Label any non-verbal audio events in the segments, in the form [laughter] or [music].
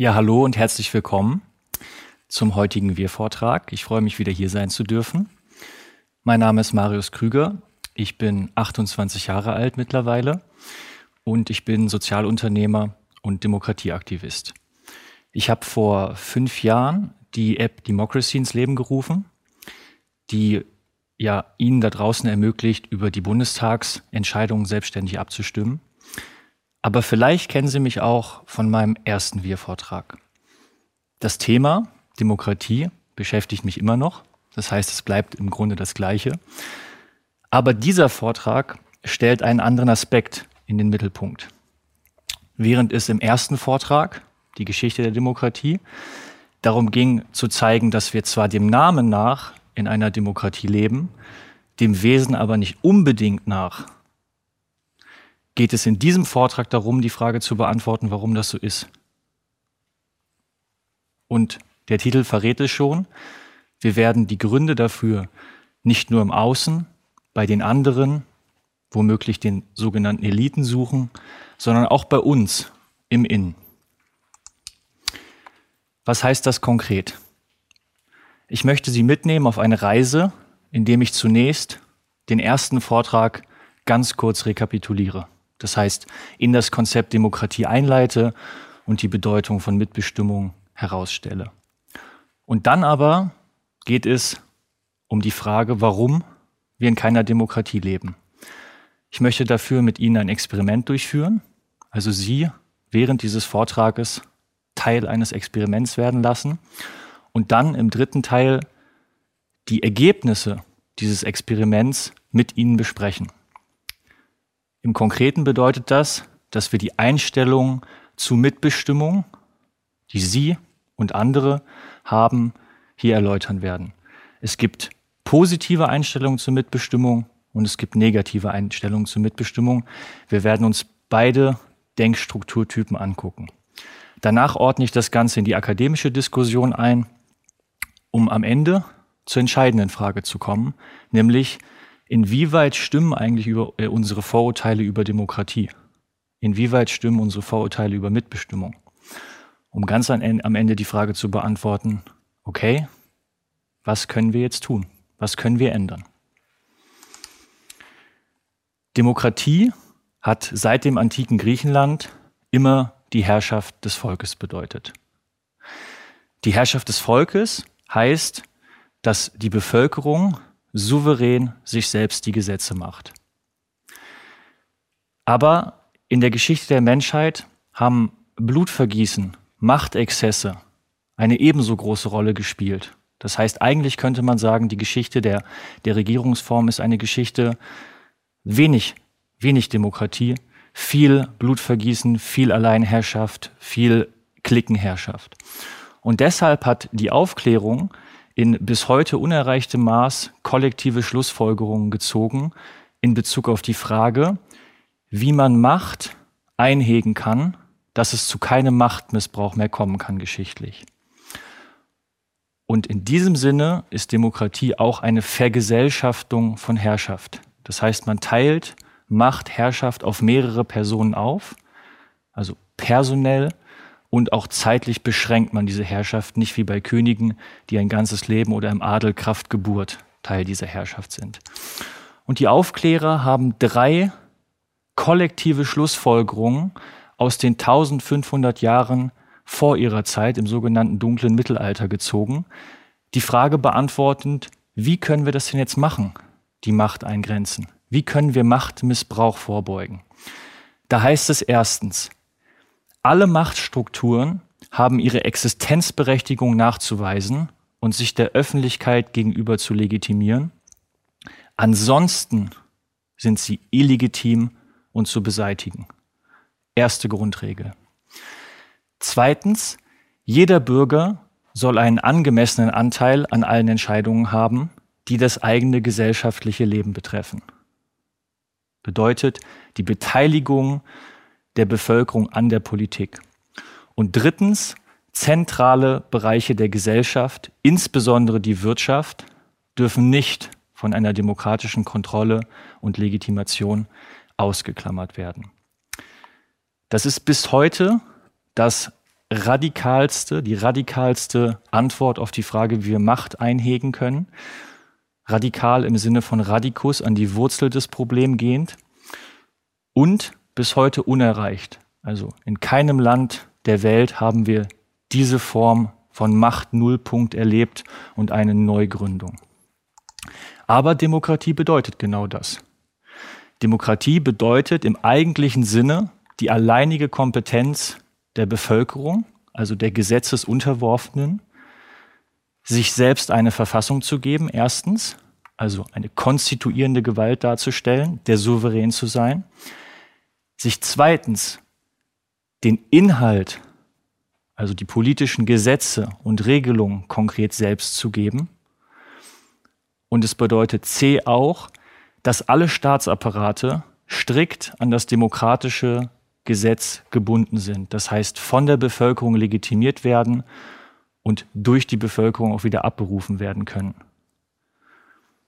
Ja, hallo und herzlich willkommen zum heutigen Wir-Vortrag. Ich freue mich, wieder hier sein zu dürfen. Mein Name ist Marius Krüger. Ich bin 28 Jahre alt mittlerweile und ich bin Sozialunternehmer und Demokratieaktivist. Ich habe vor fünf Jahren die App Democracy ins Leben gerufen, die ja Ihnen da draußen ermöglicht, über die Bundestagsentscheidungen selbstständig abzustimmen. Aber vielleicht kennen Sie mich auch von meinem ersten Wir-Vortrag. Das Thema Demokratie beschäftigt mich immer noch. Das heißt, es bleibt im Grunde das Gleiche. Aber dieser Vortrag stellt einen anderen Aspekt in den Mittelpunkt. Während es im ersten Vortrag, die Geschichte der Demokratie, darum ging zu zeigen, dass wir zwar dem Namen nach in einer Demokratie leben, dem Wesen aber nicht unbedingt nach, geht es in diesem Vortrag darum, die Frage zu beantworten, warum das so ist. Und der Titel verrät es schon, wir werden die Gründe dafür nicht nur im Außen, bei den anderen, womöglich den sogenannten Eliten suchen, sondern auch bei uns im Innen. Was heißt das konkret? Ich möchte Sie mitnehmen auf eine Reise, indem ich zunächst den ersten Vortrag ganz kurz rekapituliere. Das heißt, in das Konzept Demokratie einleite und die Bedeutung von Mitbestimmung herausstelle. Und dann aber geht es um die Frage, warum wir in keiner Demokratie leben. Ich möchte dafür mit Ihnen ein Experiment durchführen, also Sie während dieses Vortrages Teil eines Experiments werden lassen und dann im dritten Teil die Ergebnisse dieses Experiments mit Ihnen besprechen. Im Konkreten bedeutet das, dass wir die Einstellung zu Mitbestimmung, die Sie und andere haben, hier erläutern werden. Es gibt positive Einstellungen zur Mitbestimmung und es gibt negative Einstellungen zur Mitbestimmung. Wir werden uns beide Denkstrukturtypen angucken. Danach ordne ich das Ganze in die akademische Diskussion ein, um am Ende zur entscheidenden Frage zu kommen, nämlich inwieweit stimmen eigentlich über, äh, unsere Vorurteile über Demokratie? Inwieweit stimmen unsere Vorurteile über Mitbestimmung? Um ganz am Ende die Frage zu beantworten, okay, was können wir jetzt tun? Was können wir ändern? Demokratie hat seit dem antiken Griechenland immer die Herrschaft des Volkes bedeutet. Die Herrschaft des Volkes heißt, dass die Bevölkerung souverän sich selbst die Gesetze macht. Aber in der Geschichte der Menschheit haben Blutvergießen, Machtexzesse eine ebenso große Rolle gespielt. Das heißt, eigentlich könnte man sagen, die Geschichte der, der Regierungsform ist eine Geschichte wenig, wenig Demokratie, viel Blutvergießen, viel Alleinherrschaft, viel Klickenherrschaft. Und deshalb hat die Aufklärung in bis heute unerreichtem Maß kollektive Schlussfolgerungen gezogen in Bezug auf die Frage, wie man Macht einhegen kann, dass es zu keinem Machtmissbrauch mehr kommen kann geschichtlich. Und in diesem Sinne ist Demokratie auch eine Vergesellschaftung von Herrschaft. Das heißt, man teilt Macht, Herrschaft auf mehrere Personen auf, also personell und auch zeitlich beschränkt man diese Herrschaft, nicht wie bei Königen, die ein ganzes Leben oder im Adel Kraft Geburt Teil dieser Herrschaft sind. Und die Aufklärer haben drei kollektive Schlussfolgerungen aus den 1500 Jahren vor ihrer Zeit im sogenannten dunklen Mittelalter gezogen, die Frage beantwortend, wie können wir das denn jetzt machen, die Macht eingrenzen? Wie können wir Machtmissbrauch vorbeugen? Da heißt es erstens, alle Machtstrukturen haben ihre Existenzberechtigung nachzuweisen und sich der Öffentlichkeit gegenüber zu legitimieren. Ansonsten sind sie illegitim und zu beseitigen. Erste Grundregel. Zweitens, jeder Bürger soll einen angemessenen Anteil an allen Entscheidungen haben, die das eigene gesellschaftliche Leben betreffen. Bedeutet die Beteiligung der Bevölkerung an der Politik. Und drittens, zentrale Bereiche der Gesellschaft, insbesondere die Wirtschaft, dürfen nicht von einer demokratischen Kontrolle und Legitimation ausgeklammert werden. Das ist bis heute das radikalste, die radikalste Antwort auf die Frage, wie wir Macht einhegen können. Radikal im Sinne von Radikus an die Wurzel des Problems gehend und bis heute unerreicht. Also in keinem Land der Welt haben wir diese Form von Macht-Nullpunkt erlebt und eine Neugründung. Aber Demokratie bedeutet genau das. Demokratie bedeutet im eigentlichen Sinne die alleinige Kompetenz der Bevölkerung, also der Gesetzesunterworfenen, sich selbst eine Verfassung zu geben, erstens, also eine konstituierende Gewalt darzustellen, der Souverän zu sein, sich zweitens den Inhalt, also die politischen Gesetze und Regelungen konkret selbst zu geben. Und es bedeutet C auch, dass alle Staatsapparate strikt an das demokratische Gesetz gebunden sind. Das heißt, von der Bevölkerung legitimiert werden und durch die Bevölkerung auch wieder abberufen werden können.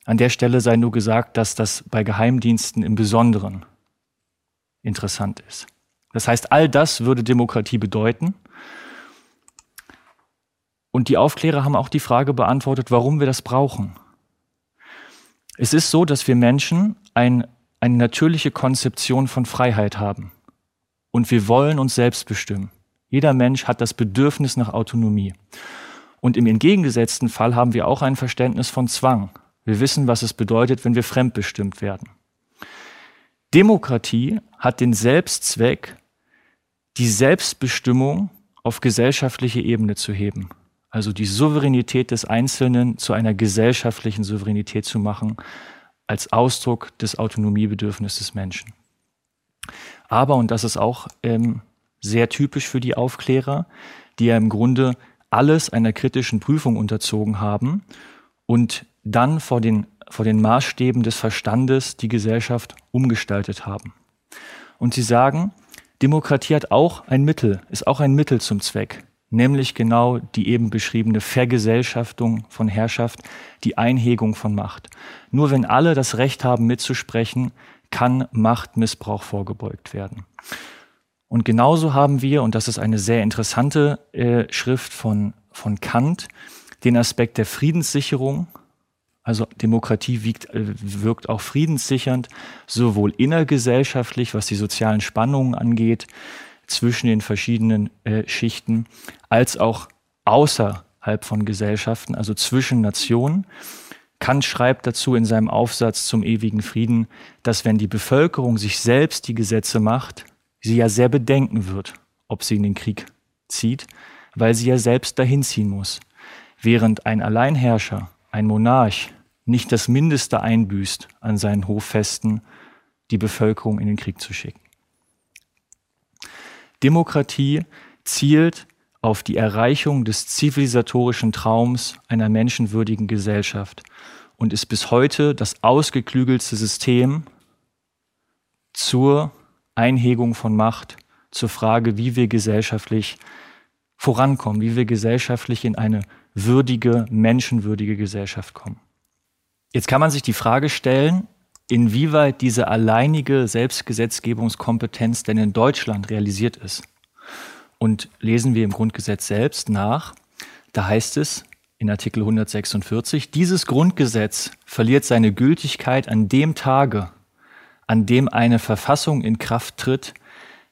An der Stelle sei nur gesagt, dass das bei Geheimdiensten im Besonderen interessant ist. Das heißt, all das würde Demokratie bedeuten. Und die Aufklärer haben auch die Frage beantwortet, warum wir das brauchen. Es ist so, dass wir Menschen ein, eine natürliche Konzeption von Freiheit haben. Und wir wollen uns selbst bestimmen. Jeder Mensch hat das Bedürfnis nach Autonomie. Und im entgegengesetzten Fall haben wir auch ein Verständnis von Zwang. Wir wissen, was es bedeutet, wenn wir fremdbestimmt werden. Demokratie hat den Selbstzweck, die Selbstbestimmung auf gesellschaftliche Ebene zu heben. Also die Souveränität des Einzelnen zu einer gesellschaftlichen Souveränität zu machen, als Ausdruck des Autonomiebedürfnisses des Menschen. Aber, und das ist auch ähm, sehr typisch für die Aufklärer, die ja im Grunde alles einer kritischen Prüfung unterzogen haben und dann vor den, vor den Maßstäben des Verstandes die Gesellschaft umgestaltet haben. Und sie sagen, Demokratie hat auch ein Mittel, ist auch ein Mittel zum Zweck, nämlich genau die eben beschriebene Vergesellschaftung von Herrschaft, die Einhegung von Macht. Nur wenn alle das Recht haben mitzusprechen, kann Machtmissbrauch vorgebeugt werden. Und genauso haben wir, und das ist eine sehr interessante äh, Schrift von, von Kant, den Aspekt der Friedenssicherung. Also Demokratie wiegt, äh, wirkt auch friedenssichernd, sowohl innergesellschaftlich, was die sozialen Spannungen angeht, zwischen den verschiedenen äh, Schichten, als auch außerhalb von Gesellschaften, also zwischen Nationen. Kant schreibt dazu in seinem Aufsatz zum ewigen Frieden, dass wenn die Bevölkerung sich selbst die Gesetze macht, sie ja sehr bedenken wird, ob sie in den Krieg zieht, weil sie ja selbst dahin ziehen muss. Während ein Alleinherrscher, ein Monarch, nicht das Mindeste einbüßt an seinen Hoffesten, die Bevölkerung in den Krieg zu schicken. Demokratie zielt auf die Erreichung des zivilisatorischen Traums einer menschenwürdigen Gesellschaft und ist bis heute das ausgeklügelste System zur Einhegung von Macht, zur Frage, wie wir gesellschaftlich vorankommen, wie wir gesellschaftlich in eine würdige, menschenwürdige Gesellschaft kommen. Jetzt kann man sich die Frage stellen, inwieweit diese alleinige Selbstgesetzgebungskompetenz denn in Deutschland realisiert ist. Und lesen wir im Grundgesetz selbst nach, da heißt es in Artikel 146, dieses Grundgesetz verliert seine Gültigkeit an dem Tage, an dem eine Verfassung in Kraft tritt,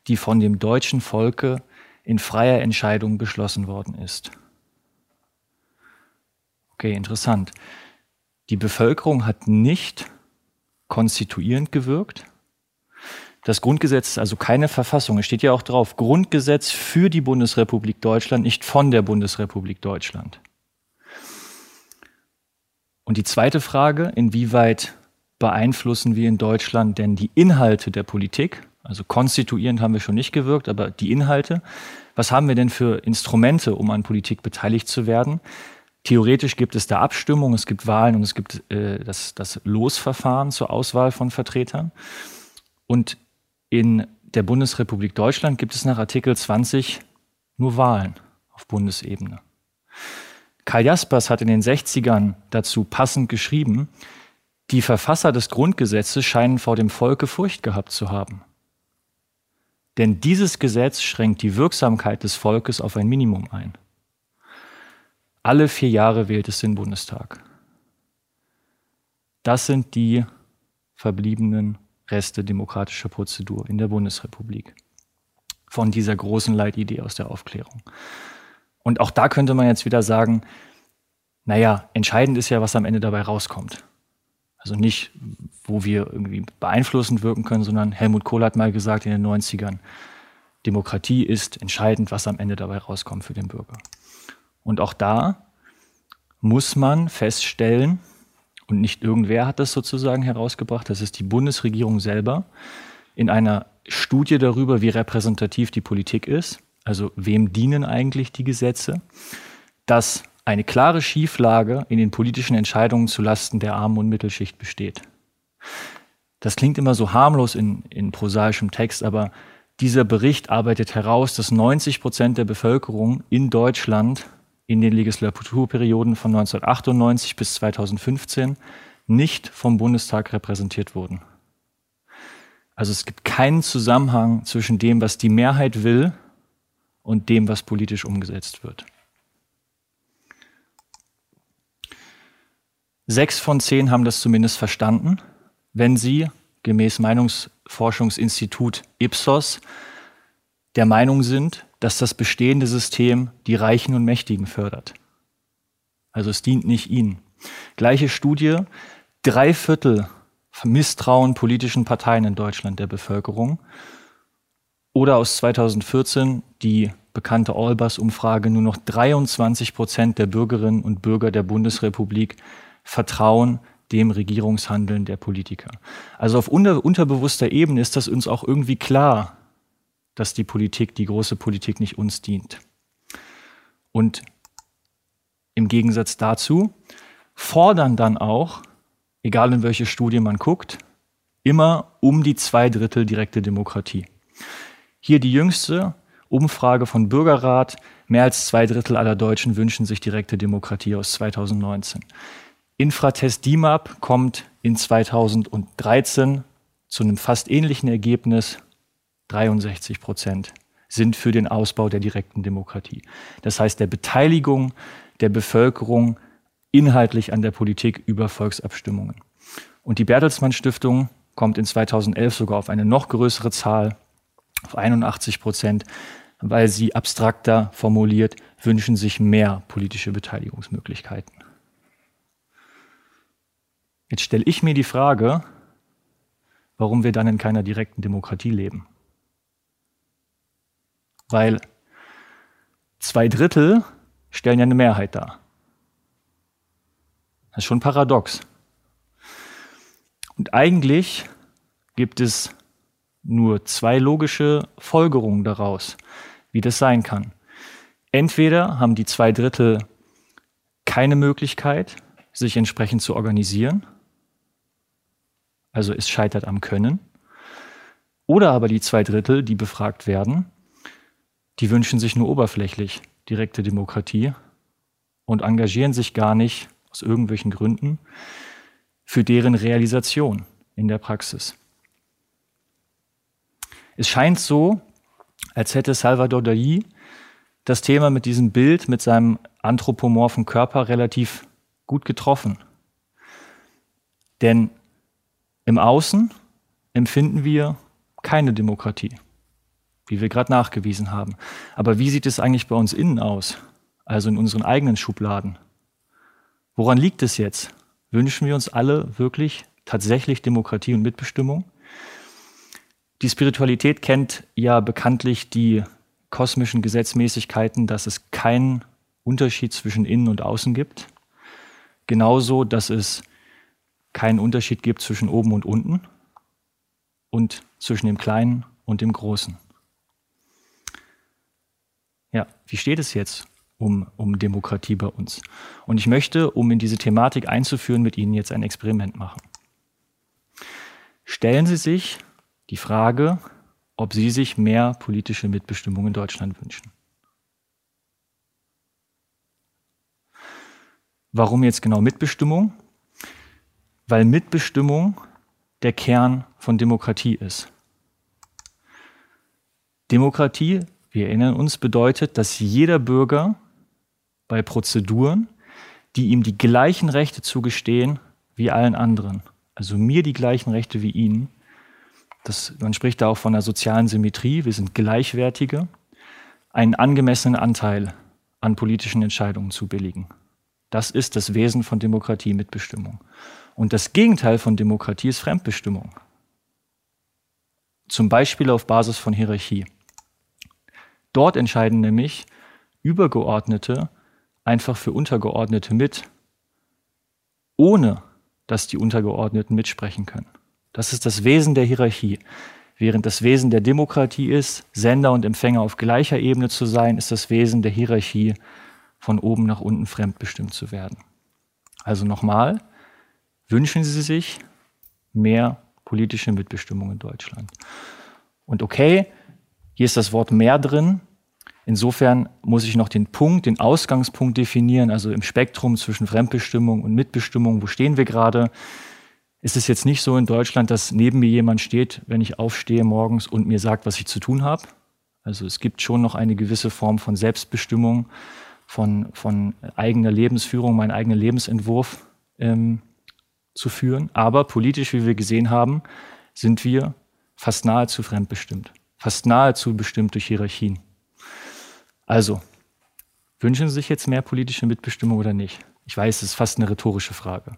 die von dem deutschen Volke in freier Entscheidung beschlossen worden ist. Okay, interessant. Die Bevölkerung hat nicht konstituierend gewirkt, das Grundgesetz ist also keine Verfassung. Es steht ja auch drauf, Grundgesetz für die Bundesrepublik Deutschland, nicht von der Bundesrepublik Deutschland. Und die zweite Frage, inwieweit beeinflussen wir in Deutschland denn die Inhalte der Politik? Also konstituierend haben wir schon nicht gewirkt, aber die Inhalte. Was haben wir denn für Instrumente, um an Politik beteiligt zu werden? Theoretisch gibt es da Abstimmung, es gibt Wahlen und es gibt äh, das, das Losverfahren zur Auswahl von Vertretern. Und in der Bundesrepublik Deutschland gibt es nach Artikel 20 nur Wahlen auf Bundesebene. Karl Jaspers hat in den 60ern dazu passend geschrieben, die Verfasser des Grundgesetzes scheinen vor dem Volke Furcht gehabt zu haben. Denn dieses Gesetz schränkt die Wirksamkeit des Volkes auf ein Minimum ein. Alle vier Jahre wählt es den Bundestag. Das sind die verbliebenen Reste demokratischer Prozedur in der Bundesrepublik. Von dieser großen Leitidee aus der Aufklärung. Und auch da könnte man jetzt wieder sagen, naja, entscheidend ist ja, was am Ende dabei rauskommt. Also nicht, wo wir irgendwie beeinflussend wirken können, sondern Helmut Kohl hat mal gesagt in den 90ern, Demokratie ist entscheidend, was am Ende dabei rauskommt für den Bürger. Und auch da muss man feststellen, und nicht irgendwer hat das sozusagen herausgebracht, das ist die Bundesregierung selber, in einer Studie darüber, wie repräsentativ die Politik ist, also wem dienen eigentlich die Gesetze, dass eine klare Schieflage in den politischen Entscheidungen zulasten der Armen und Mittelschicht besteht. Das klingt immer so harmlos in, in prosaischem Text, aber dieser Bericht arbeitet heraus, dass 90 Prozent der Bevölkerung in Deutschland in den Legislaturperioden von 1998 bis 2015 nicht vom Bundestag repräsentiert wurden. Also es gibt keinen Zusammenhang zwischen dem, was die Mehrheit will und dem, was politisch umgesetzt wird. Sechs von zehn haben das zumindest verstanden, wenn sie gemäß Meinungsforschungsinstitut Ipsos der Meinung sind, dass das bestehende System die Reichen und Mächtigen fördert. Also es dient nicht ihnen. Gleiche Studie, drei Viertel misstrauen politischen Parteien in Deutschland der Bevölkerung. Oder aus 2014 die bekannte Allbus-Umfrage, nur noch 23 Prozent der Bürgerinnen und Bürger der Bundesrepublik vertrauen dem Regierungshandeln der Politiker. Also auf unter, unterbewusster Ebene ist das uns auch irgendwie klar, dass die Politik, die große Politik nicht uns dient. Und im Gegensatz dazu fordern dann auch, egal in welche Studie man guckt, immer um die zwei Drittel direkte Demokratie. Hier die jüngste Umfrage von Bürgerrat. Mehr als zwei Drittel aller Deutschen wünschen sich direkte Demokratie aus 2019. Infratest DIMAP kommt in 2013 zu einem fast ähnlichen Ergebnis 63 Prozent sind für den Ausbau der direkten Demokratie. Das heißt, der Beteiligung der Bevölkerung inhaltlich an der Politik über Volksabstimmungen. Und die Bertelsmann Stiftung kommt in 2011 sogar auf eine noch größere Zahl, auf 81 Prozent, weil sie abstrakter formuliert, wünschen sich mehr politische Beteiligungsmöglichkeiten. Jetzt stelle ich mir die Frage, warum wir dann in keiner direkten Demokratie leben. Weil zwei Drittel stellen ja eine Mehrheit dar. Das ist schon paradox. Und eigentlich gibt es nur zwei logische Folgerungen daraus, wie das sein kann. Entweder haben die zwei Drittel keine Möglichkeit, sich entsprechend zu organisieren, also es scheitert am Können, oder aber die zwei Drittel, die befragt werden, die wünschen sich nur oberflächlich direkte Demokratie und engagieren sich gar nicht aus irgendwelchen Gründen für deren Realisation in der Praxis. Es scheint so, als hätte Salvador Dali das Thema mit diesem Bild, mit seinem anthropomorphen Körper relativ gut getroffen. Denn im Außen empfinden wir keine Demokratie wie wir gerade nachgewiesen haben. Aber wie sieht es eigentlich bei uns innen aus? Also in unseren eigenen Schubladen. Woran liegt es jetzt? Wünschen wir uns alle wirklich tatsächlich Demokratie und Mitbestimmung? Die Spiritualität kennt ja bekanntlich die kosmischen Gesetzmäßigkeiten, dass es keinen Unterschied zwischen innen und außen gibt. Genauso, dass es keinen Unterschied gibt zwischen oben und unten und zwischen dem Kleinen und dem Großen. Ja, wie steht es jetzt um, um Demokratie bei uns? Und ich möchte, um in diese Thematik einzuführen, mit Ihnen jetzt ein Experiment machen. Stellen Sie sich die Frage, ob Sie sich mehr politische Mitbestimmung in Deutschland wünschen. Warum jetzt genau Mitbestimmung? Weil Mitbestimmung der Kern von Demokratie ist. Demokratie, wir erinnern uns, bedeutet, dass jeder Bürger bei Prozeduren, die ihm die gleichen Rechte zugestehen wie allen anderen, also mir die gleichen Rechte wie Ihnen, das, man spricht da auch von einer sozialen Symmetrie, wir sind Gleichwertige, einen angemessenen Anteil an politischen Entscheidungen zu billigen. Das ist das Wesen von Demokratie, Mitbestimmung. Und das Gegenteil von Demokratie ist Fremdbestimmung. Zum Beispiel auf Basis von Hierarchie. Dort entscheiden nämlich Übergeordnete einfach für Untergeordnete mit, ohne dass die Untergeordneten mitsprechen können. Das ist das Wesen der Hierarchie. Während das Wesen der Demokratie ist, Sender und Empfänger auf gleicher Ebene zu sein, ist das Wesen der Hierarchie, von oben nach unten fremdbestimmt zu werden. Also nochmal, wünschen Sie sich mehr politische Mitbestimmung in Deutschland. Und okay, hier ist das Wort mehr drin. Insofern muss ich noch den Punkt, den Ausgangspunkt definieren, also im Spektrum zwischen Fremdbestimmung und Mitbestimmung. Wo stehen wir gerade? Ist es jetzt nicht so in Deutschland, dass neben mir jemand steht, wenn ich aufstehe morgens und mir sagt, was ich zu tun habe? Also es gibt schon noch eine gewisse Form von Selbstbestimmung, von, von eigener Lebensführung, meinen eigenen Lebensentwurf ähm, zu führen. Aber politisch, wie wir gesehen haben, sind wir fast nahezu fremdbestimmt, fast nahezu bestimmt durch Hierarchien. Also, wünschen Sie sich jetzt mehr politische Mitbestimmung oder nicht? Ich weiß, es ist fast eine rhetorische Frage.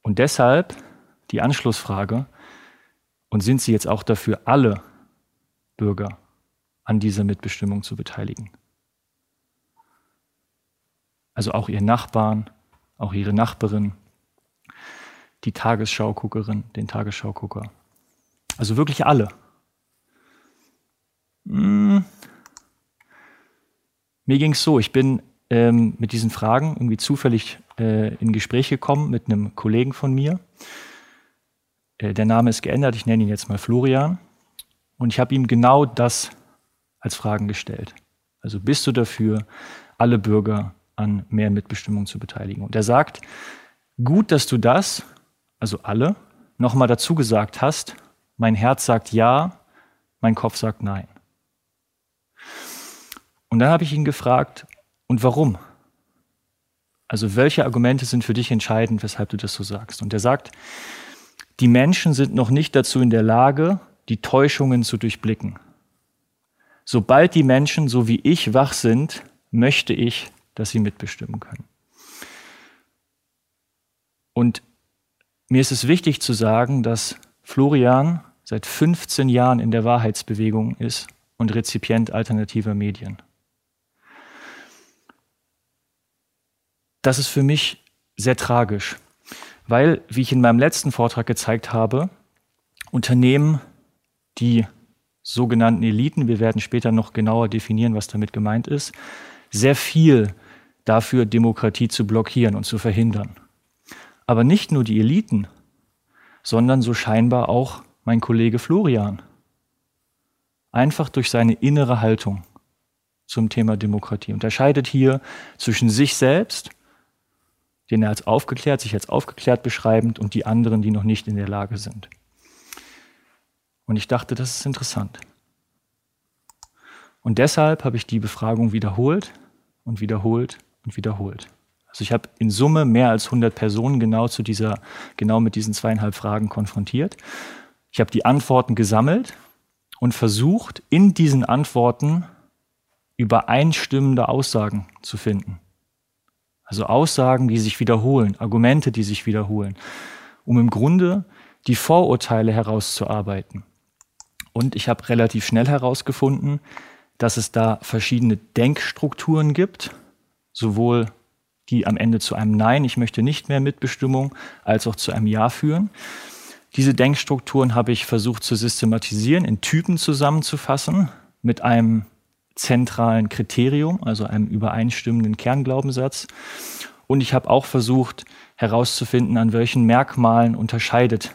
Und deshalb die Anschlussfrage, und sind Sie jetzt auch dafür, alle Bürger an dieser Mitbestimmung zu beteiligen? Also auch Ihr Nachbarn, auch Ihre Nachbarin, die Tagesschauguckerin, den Tagesschaugucker. Also wirklich alle. Hm. Mir ging es so, ich bin ähm, mit diesen Fragen irgendwie zufällig äh, in Gespräch gekommen mit einem Kollegen von mir. Äh, der Name ist geändert, ich nenne ihn jetzt mal Florian. Und ich habe ihm genau das als Fragen gestellt. Also bist du dafür, alle Bürger an mehr Mitbestimmung zu beteiligen? Und er sagt, gut, dass du das, also alle, nochmal dazu gesagt hast. Mein Herz sagt ja, mein Kopf sagt nein. Und dann habe ich ihn gefragt, und warum? Also welche Argumente sind für dich entscheidend, weshalb du das so sagst? Und er sagt, die Menschen sind noch nicht dazu in der Lage, die Täuschungen zu durchblicken. Sobald die Menschen, so wie ich, wach sind, möchte ich, dass sie mitbestimmen können. Und mir ist es wichtig zu sagen, dass Florian seit 15 Jahren in der Wahrheitsbewegung ist und Rezipient alternativer Medien. das ist für mich sehr tragisch, weil, wie ich in meinem letzten Vortrag gezeigt habe, Unternehmen, die sogenannten Eliten, wir werden später noch genauer definieren, was damit gemeint ist, sehr viel dafür, Demokratie zu blockieren und zu verhindern. Aber nicht nur die Eliten, sondern so scheinbar auch mein Kollege Florian. Einfach durch seine innere Haltung zum Thema Demokratie. Unterscheidet hier zwischen sich selbst den er als aufgeklärt, sich als aufgeklärt beschreibend und die anderen, die noch nicht in der Lage sind. Und ich dachte, das ist interessant. Und deshalb habe ich die Befragung wiederholt und wiederholt und wiederholt. Also ich habe in Summe mehr als 100 Personen genau zu dieser, genau mit diesen zweieinhalb Fragen konfrontiert. Ich habe die Antworten gesammelt und versucht, in diesen Antworten übereinstimmende Aussagen zu finden. Also Aussagen, die sich wiederholen, Argumente, die sich wiederholen, um im Grunde die Vorurteile herauszuarbeiten. Und ich habe relativ schnell herausgefunden, dass es da verschiedene Denkstrukturen gibt, sowohl die am Ende zu einem Nein, ich möchte nicht mehr Mitbestimmung, als auch zu einem Ja führen. Diese Denkstrukturen habe ich versucht zu systematisieren, in Typen zusammenzufassen, mit einem zentralen Kriterium, also einem übereinstimmenden Kernglaubenssatz. Und ich habe auch versucht herauszufinden, an welchen Merkmalen unterscheidet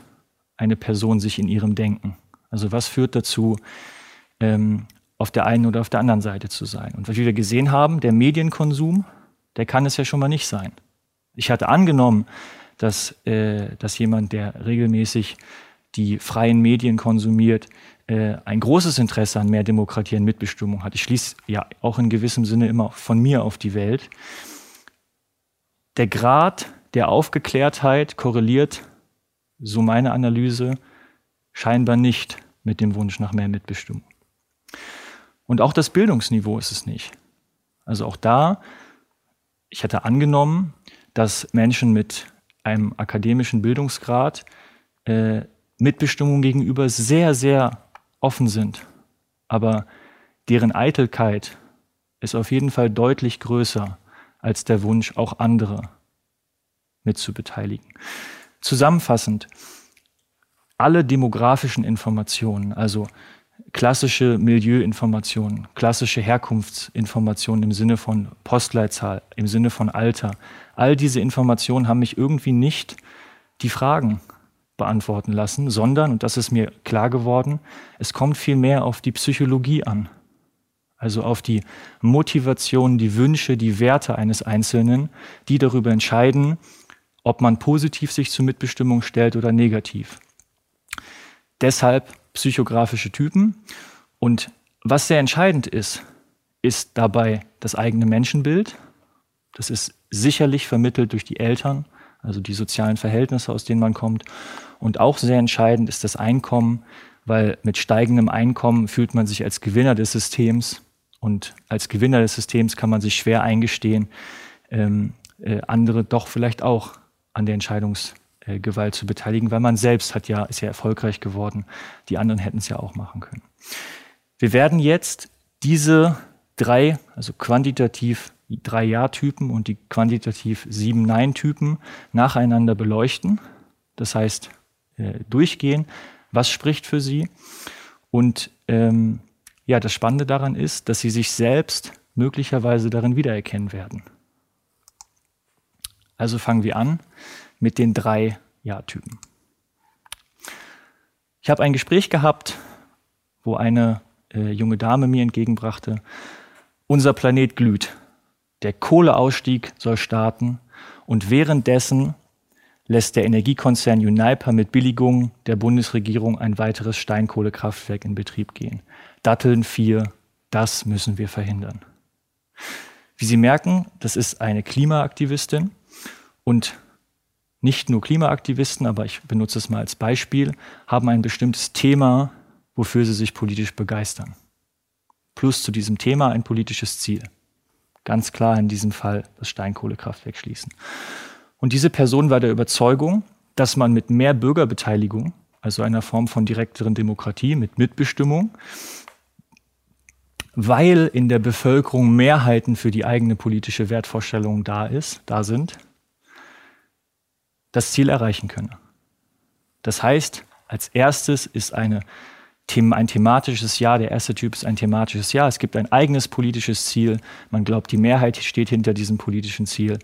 eine Person sich in ihrem Denken. Also was führt dazu, ähm, auf der einen oder auf der anderen Seite zu sein. Und was wir gesehen haben, der Medienkonsum, der kann es ja schon mal nicht sein. Ich hatte angenommen, dass, äh, dass jemand, der regelmäßig die freien Medien konsumiert, äh, ein großes Interesse an mehr Demokratie und Mitbestimmung hat. Ich schließe ja auch in gewissem Sinne immer von mir auf die Welt. Der Grad der Aufgeklärtheit korreliert, so meine Analyse, scheinbar nicht mit dem Wunsch nach mehr Mitbestimmung. Und auch das Bildungsniveau ist es nicht. Also auch da, ich hatte angenommen, dass Menschen mit einem akademischen Bildungsgrad äh, Mitbestimmung gegenüber sehr, sehr offen sind. Aber deren Eitelkeit ist auf jeden Fall deutlich größer als der Wunsch, auch andere mitzubeteiligen. Zusammenfassend, alle demografischen Informationen, also klassische Milieuinformationen, klassische Herkunftsinformationen im Sinne von Postleitzahl, im Sinne von Alter, all diese Informationen haben mich irgendwie nicht die Fragen beantworten lassen, sondern, und das ist mir klar geworden, es kommt vielmehr auf die Psychologie an. Also auf die Motivation, die Wünsche, die Werte eines Einzelnen, die darüber entscheiden, ob man positiv sich zur Mitbestimmung stellt oder negativ. Deshalb psychografische Typen. Und was sehr entscheidend ist, ist dabei das eigene Menschenbild. Das ist sicherlich vermittelt durch die Eltern, also die sozialen Verhältnisse, aus denen man kommt. Und auch sehr entscheidend ist das Einkommen, weil mit steigendem Einkommen fühlt man sich als Gewinner des Systems. Und als Gewinner des Systems kann man sich schwer eingestehen, ähm, äh, andere doch vielleicht auch an der Entscheidungsgewalt zu beteiligen, weil man selbst hat ja, ist ja erfolgreich geworden. Die anderen hätten es ja auch machen können. Wir werden jetzt diese drei, also quantitativ drei Ja-Typen und die quantitativ sieben Nein-Typen nacheinander beleuchten. Das heißt, äh, durchgehen, was spricht für sie. Und ähm, ja, das Spannende daran ist, dass sie sich selbst möglicherweise darin wiedererkennen werden. Also fangen wir an mit den drei Ja-Typen. Ich habe ein Gespräch gehabt, wo eine äh, junge Dame mir entgegenbrachte, unser Planet glüht, der Kohleausstieg soll starten und währenddessen lässt der Energiekonzern Uniper mit Billigung der Bundesregierung ein weiteres Steinkohlekraftwerk in Betrieb gehen. Datteln 4, das müssen wir verhindern. Wie Sie merken, das ist eine Klimaaktivistin und nicht nur Klimaaktivisten, aber ich benutze es mal als Beispiel, haben ein bestimmtes Thema, wofür sie sich politisch begeistern. Plus zu diesem Thema ein politisches Ziel. Ganz klar in diesem Fall das Steinkohlekraftwerk schließen. Und diese Person war der Überzeugung, dass man mit mehr Bürgerbeteiligung, also einer Form von direkteren Demokratie, mit Mitbestimmung, weil in der Bevölkerung Mehrheiten für die eigene politische Wertvorstellung da ist, da sind, das Ziel erreichen könne. Das heißt, als erstes ist eine, ein thematisches Ja, der erste Typ ist ein thematisches Ja. Es gibt ein eigenes politisches Ziel. Man glaubt, die Mehrheit steht hinter diesem politischen Ziel.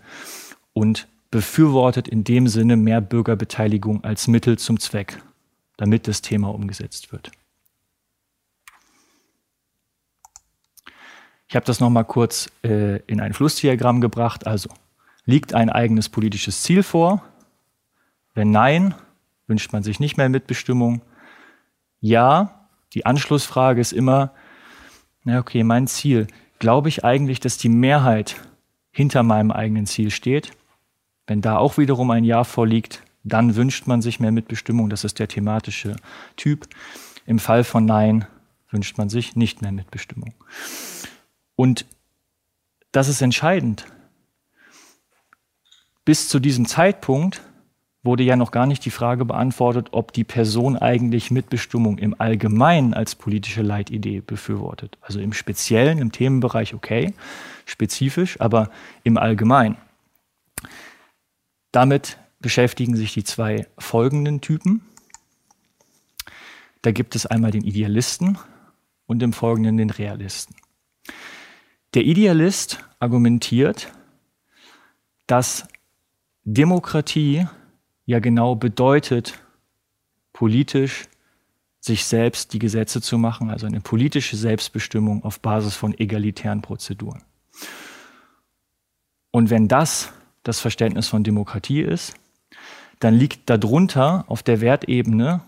Und befürwortet in dem Sinne mehr Bürgerbeteiligung als Mittel zum Zweck, damit das Thema umgesetzt wird. Ich habe das nochmal kurz äh, in ein Flussdiagramm gebracht. Also liegt ein eigenes politisches Ziel vor? Wenn nein, wünscht man sich nicht mehr Mitbestimmung. Ja, die Anschlussfrage ist immer, na okay, mein Ziel. Glaube ich eigentlich, dass die Mehrheit hinter meinem eigenen Ziel steht? Wenn da auch wiederum ein Ja vorliegt, dann wünscht man sich mehr Mitbestimmung. Das ist der thematische Typ. Im Fall von Nein wünscht man sich nicht mehr Mitbestimmung. Und das ist entscheidend. Bis zu diesem Zeitpunkt wurde ja noch gar nicht die Frage beantwortet, ob die Person eigentlich Mitbestimmung im Allgemeinen als politische Leitidee befürwortet. Also im Speziellen, im Themenbereich okay, spezifisch, aber im Allgemeinen. Damit beschäftigen sich die zwei folgenden Typen. Da gibt es einmal den Idealisten und im Folgenden den Realisten. Der Idealist argumentiert, dass Demokratie ja genau bedeutet, politisch sich selbst die Gesetze zu machen, also eine politische Selbstbestimmung auf Basis von egalitären Prozeduren. Und wenn das das Verständnis von Demokratie ist, dann liegt darunter auf der Wertebene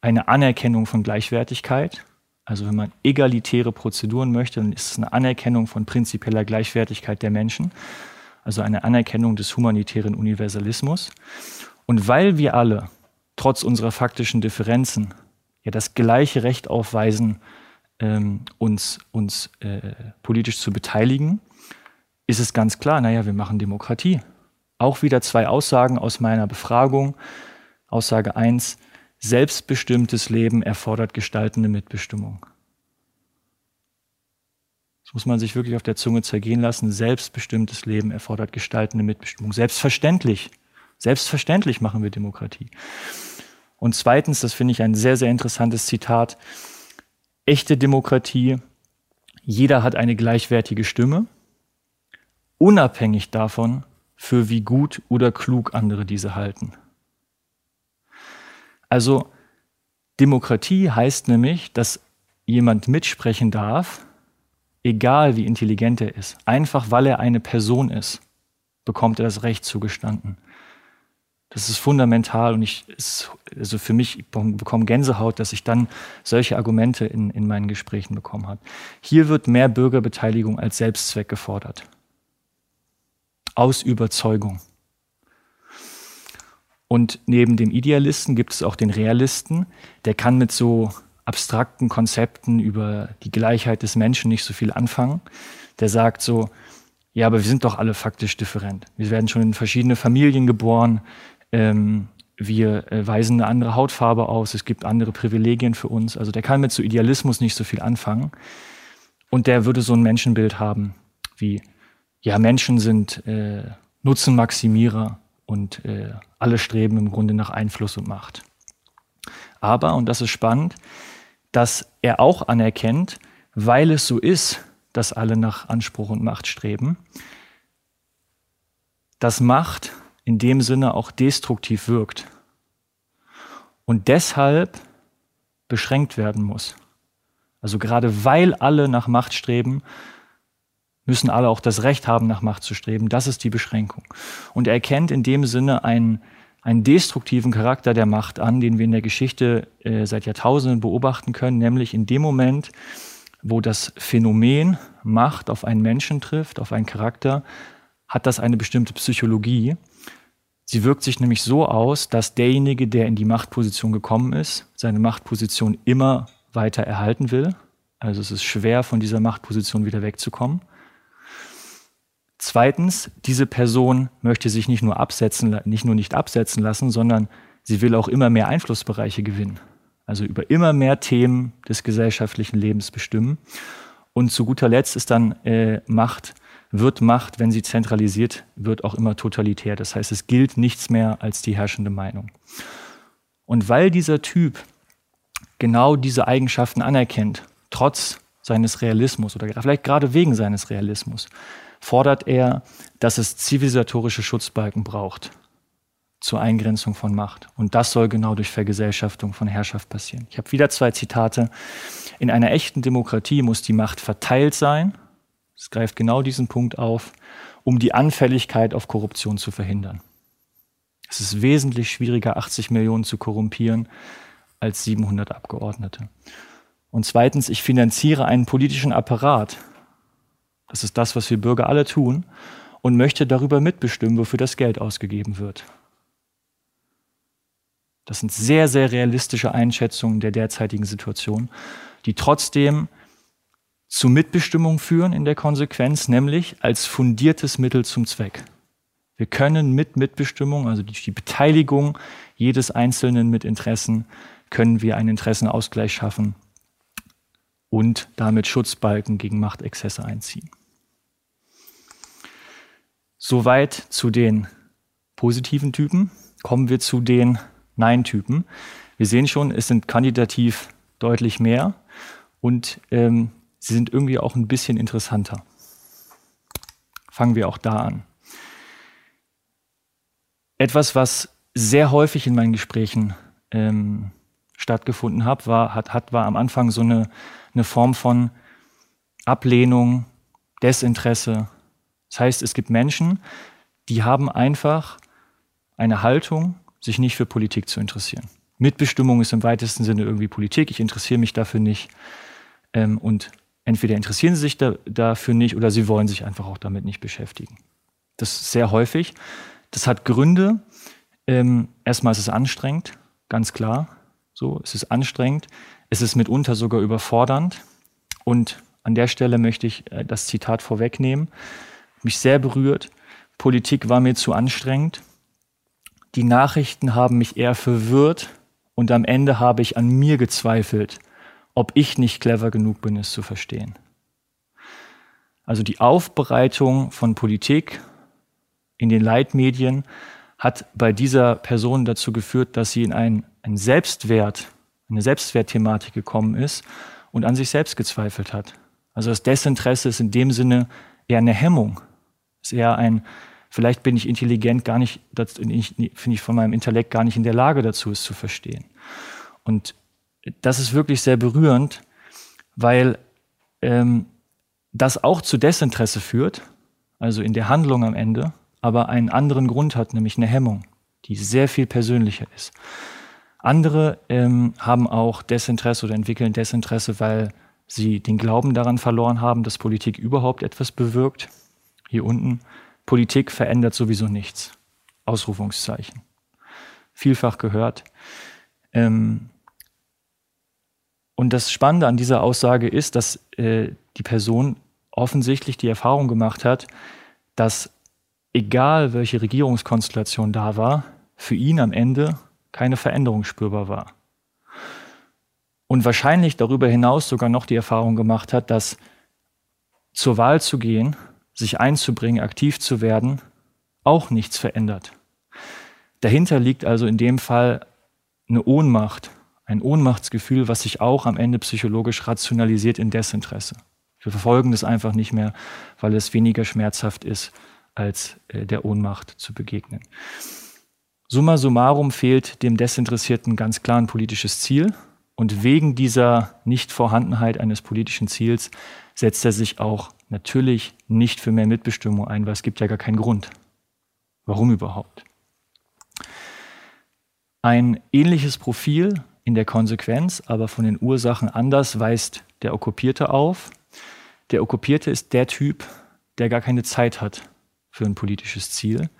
eine Anerkennung von Gleichwertigkeit. Also wenn man egalitäre Prozeduren möchte, dann ist es eine Anerkennung von prinzipieller Gleichwertigkeit der Menschen, also eine Anerkennung des humanitären Universalismus. Und weil wir alle, trotz unserer faktischen Differenzen, ja das gleiche Recht aufweisen, ähm, uns, uns äh, politisch zu beteiligen, ist es ganz klar, naja, wir machen Demokratie. Auch wieder zwei Aussagen aus meiner Befragung. Aussage 1, selbstbestimmtes Leben erfordert gestaltende Mitbestimmung. Das muss man sich wirklich auf der Zunge zergehen lassen. Selbstbestimmtes Leben erfordert gestaltende Mitbestimmung. Selbstverständlich. Selbstverständlich machen wir Demokratie. Und zweitens, das finde ich ein sehr, sehr interessantes Zitat, echte Demokratie, jeder hat eine gleichwertige Stimme, unabhängig davon, für wie gut oder klug andere diese halten. Also Demokratie heißt nämlich, dass jemand mitsprechen darf, egal wie intelligent er ist. Einfach weil er eine Person ist, bekommt er das Recht zugestanden. Das ist fundamental und ich, ist, also für mich, ich bekomme Gänsehaut, dass ich dann solche Argumente in, in meinen Gesprächen bekommen habe. Hier wird mehr Bürgerbeteiligung als Selbstzweck gefordert. Aus Überzeugung. Und neben dem Idealisten gibt es auch den Realisten, der kann mit so abstrakten Konzepten über die Gleichheit des Menschen nicht so viel anfangen. Der sagt so, ja, aber wir sind doch alle faktisch different. Wir werden schon in verschiedene Familien geboren. Ähm, wir äh, weisen eine andere Hautfarbe aus, es gibt andere Privilegien für uns. Also der kann mit so Idealismus nicht so viel anfangen. Und der würde so ein Menschenbild haben wie, ja, Menschen sind äh, Nutzenmaximierer und äh, alle streben im Grunde nach Einfluss und Macht. Aber, und das ist spannend, dass er auch anerkennt, weil es so ist, dass alle nach Anspruch und Macht streben, dass Macht in dem Sinne auch destruktiv wirkt und deshalb beschränkt werden muss. Also gerade weil alle nach Macht streben, müssen alle auch das Recht haben, nach Macht zu streben. Das ist die Beschränkung. Und er erkennt in dem Sinne einen, einen destruktiven Charakter der Macht an, den wir in der Geschichte äh, seit Jahrtausenden beobachten können, nämlich in dem Moment, wo das Phänomen Macht auf einen Menschen trifft, auf einen Charakter, hat das eine bestimmte Psychologie. Sie wirkt sich nämlich so aus, dass derjenige, der in die Machtposition gekommen ist, seine Machtposition immer weiter erhalten will. Also es ist schwer, von dieser Machtposition wieder wegzukommen. Zweitens, diese Person möchte sich nicht nur absetzen, nicht nur nicht absetzen lassen, sondern sie will auch immer mehr Einflussbereiche gewinnen. Also über immer mehr Themen des gesellschaftlichen Lebens bestimmen. Und zu guter Letzt ist dann äh, Macht wird Macht, wenn sie zentralisiert wird, auch immer totalitär. Das heißt, es gilt nichts mehr als die herrschende Meinung. Und weil dieser Typ genau diese Eigenschaften anerkennt, trotz seines Realismus oder vielleicht gerade wegen seines Realismus, fordert er, dass es zivilisatorische Schutzbalken braucht zur Eingrenzung von Macht. Und das soll genau durch Vergesellschaftung von Herrschaft passieren. Ich habe wieder zwei Zitate. In einer echten Demokratie muss die Macht verteilt sein es greift genau diesen Punkt auf, um die Anfälligkeit auf Korruption zu verhindern. Es ist wesentlich schwieriger, 80 Millionen zu korrumpieren als 700 Abgeordnete. Und zweitens, ich finanziere einen politischen Apparat. Das ist das, was wir Bürger alle tun und möchte darüber mitbestimmen, wofür das Geld ausgegeben wird. Das sind sehr, sehr realistische Einschätzungen der derzeitigen Situation, die trotzdem zu Mitbestimmung führen in der Konsequenz, nämlich als fundiertes Mittel zum Zweck. Wir können mit Mitbestimmung, also durch die Beteiligung jedes Einzelnen mit Interessen, können wir einen Interessenausgleich schaffen und damit Schutzbalken gegen Machtexzesse einziehen. Soweit zu den positiven Typen. Kommen wir zu den Nein-Typen. Wir sehen schon, es sind quantitativ deutlich mehr und ähm, sie sind irgendwie auch ein bisschen interessanter. Fangen wir auch da an. Etwas, was sehr häufig in meinen Gesprächen ähm, stattgefunden hat, war, hat, hat, war am Anfang so eine, eine Form von Ablehnung, Desinteresse. Das heißt, es gibt Menschen, die haben einfach eine Haltung, sich nicht für Politik zu interessieren. Mitbestimmung ist im weitesten Sinne irgendwie Politik, ich interessiere mich dafür nicht. Ähm, und entweder interessieren sie sich da, dafür nicht oder sie wollen sich einfach auch damit nicht beschäftigen. Das ist sehr häufig. Das hat Gründe. Ähm, erstmal ist es anstrengend, ganz klar. So, es ist anstrengend. Es ist mitunter sogar überfordernd. Und an der Stelle möchte ich äh, das Zitat vorwegnehmen. Mich sehr berührt. Politik war mir zu anstrengend. Die Nachrichten haben mich eher verwirrt und am Ende habe ich an mir gezweifelt, ob ich nicht clever genug bin, es zu verstehen. Also die Aufbereitung von Politik in den Leitmedien hat bei dieser Person dazu geführt, dass sie in einen Selbstwert, eine Selbstwertthematik gekommen ist und an sich selbst gezweifelt hat. Also das Desinteresse ist in dem Sinne eher eine Hemmung. Ist eher ein, vielleicht bin ich intelligent gar nicht, finde ich von meinem Intellekt gar nicht in der Lage dazu, es zu verstehen. Und das ist wirklich sehr berührend, weil ähm, das auch zu Desinteresse führt, also in der Handlung am Ende, aber einen anderen Grund hat, nämlich eine Hemmung, die sehr viel persönlicher ist. Andere ähm, haben auch Desinteresse oder entwickeln Desinteresse, weil sie den Glauben daran verloren haben, dass Politik überhaupt etwas bewirkt. Hier unten, Politik verändert sowieso nichts. Ausrufungszeichen. Vielfach gehört. Ähm, und das Spannende an dieser Aussage ist, dass äh, die Person offensichtlich die Erfahrung gemacht hat, dass egal welche Regierungskonstellation da war, für ihn am Ende keine Veränderung spürbar war. Und wahrscheinlich darüber hinaus sogar noch die Erfahrung gemacht hat, dass zur Wahl zu gehen, sich einzubringen, aktiv zu werden, auch nichts verändert. Dahinter liegt also in dem Fall eine Ohnmacht, ein Ohnmachtsgefühl, was sich auch am Ende psychologisch rationalisiert in Desinteresse. Wir verfolgen das einfach nicht mehr, weil es weniger schmerzhaft ist, als äh, der Ohnmacht zu begegnen. Summa summarum fehlt dem Desinteressierten ganz klar ein politisches Ziel. Und wegen dieser Nichtvorhandenheit eines politischen Ziels setzt er sich auch natürlich nicht für mehr Mitbestimmung ein, weil es gibt ja gar keinen Grund. Warum überhaupt? Ein ähnliches Profil in der Konsequenz, aber von den Ursachen anders, weist der Okkupierte auf. Der Okkupierte ist der Typ, der gar keine Zeit hat für ein politisches Ziel.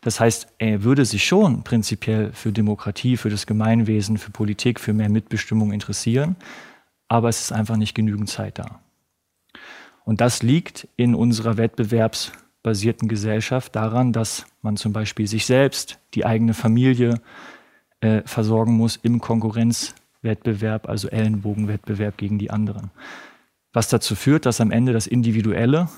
Das heißt, er würde sich schon prinzipiell für Demokratie, für das Gemeinwesen, für Politik, für mehr Mitbestimmung interessieren, aber es ist einfach nicht genügend Zeit da. Und das liegt in unserer wettbewerbsbasierten Gesellschaft daran, dass man zum Beispiel sich selbst, die eigene Familie äh, versorgen muss im Konkurrenzwettbewerb, also Ellenbogenwettbewerb gegen die anderen. Was dazu führt, dass am Ende das Individuelle,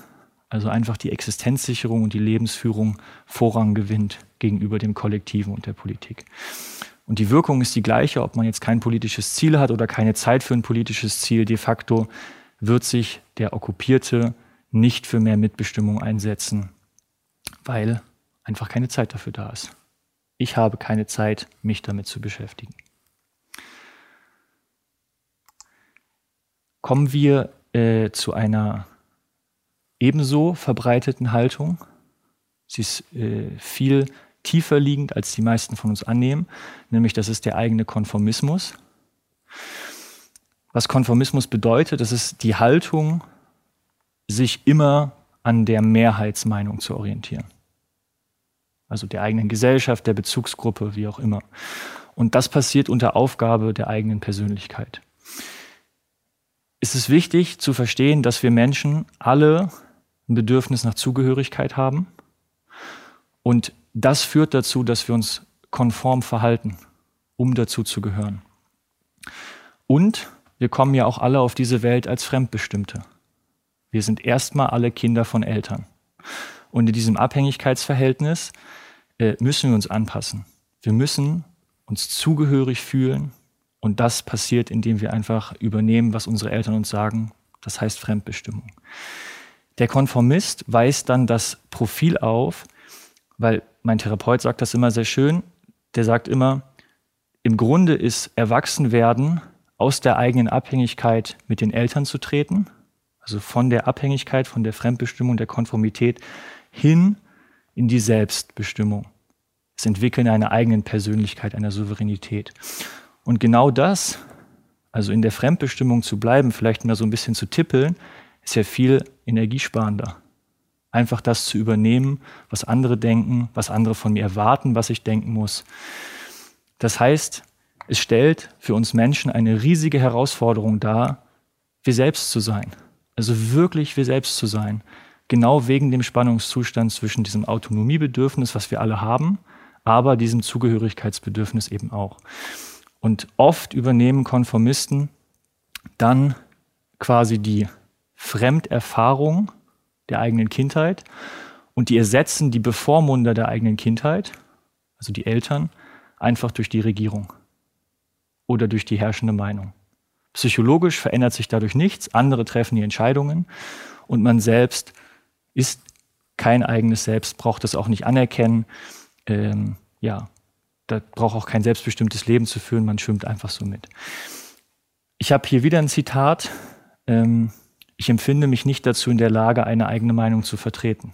also einfach die Existenzsicherung und die Lebensführung Vorrang gewinnt gegenüber dem Kollektiven und der Politik. Und die Wirkung ist die gleiche, ob man jetzt kein politisches Ziel hat oder keine Zeit für ein politisches Ziel. De facto wird sich der Okkupierte nicht für mehr Mitbestimmung einsetzen, weil einfach keine Zeit dafür da ist. Ich habe keine Zeit, mich damit zu beschäftigen. Kommen wir äh, zu einer ebenso verbreiteten Haltung. Sie ist äh, viel tiefer liegend, als die meisten von uns annehmen, nämlich das ist der eigene Konformismus. Was Konformismus bedeutet, das ist die Haltung, sich immer an der Mehrheitsmeinung zu orientieren. Also der eigenen Gesellschaft, der Bezugsgruppe, wie auch immer. Und das passiert unter Aufgabe der eigenen Persönlichkeit. Es ist wichtig zu verstehen, dass wir Menschen alle ein Bedürfnis nach Zugehörigkeit haben. Und das führt dazu, dass wir uns konform verhalten, um dazu zu gehören. Und wir kommen ja auch alle auf diese Welt als Fremdbestimmte. Wir sind erstmal alle Kinder von Eltern. Und in diesem Abhängigkeitsverhältnis äh, müssen wir uns anpassen. Wir müssen uns zugehörig fühlen. Und das passiert, indem wir einfach übernehmen, was unsere Eltern uns sagen. Das heißt Fremdbestimmung. Der Konformist weist dann das Profil auf, weil mein Therapeut sagt das immer sehr schön. Der sagt immer, im Grunde ist Erwachsenwerden aus der eigenen Abhängigkeit mit den Eltern zu treten, also von der Abhängigkeit, von der Fremdbestimmung, der Konformität hin in die Selbstbestimmung. das Entwickeln einer eigenen Persönlichkeit, einer Souveränität. Und genau das, also in der Fremdbestimmung zu bleiben, vielleicht mal so ein bisschen zu tippeln, ist ja viel energiesparender. Einfach das zu übernehmen, was andere denken, was andere von mir erwarten, was ich denken muss. Das heißt, es stellt für uns Menschen eine riesige Herausforderung dar, wir selbst zu sein. Also wirklich wir selbst zu sein. Genau wegen dem Spannungszustand zwischen diesem Autonomiebedürfnis, was wir alle haben, aber diesem Zugehörigkeitsbedürfnis eben auch. Und oft übernehmen Konformisten dann quasi die Fremderfahrung der eigenen Kindheit und die ersetzen die Bevormunder der eigenen Kindheit, also die Eltern, einfach durch die Regierung oder durch die herrschende Meinung. Psychologisch verändert sich dadurch nichts, andere treffen die Entscheidungen und man selbst ist kein eigenes Selbst, braucht es auch nicht anerkennen. Ähm, ja, da braucht auch kein selbstbestimmtes Leben zu führen, man schwimmt einfach so mit. Ich habe hier wieder ein Zitat. Ähm, ich empfinde mich nicht dazu in der Lage, eine eigene Meinung zu vertreten.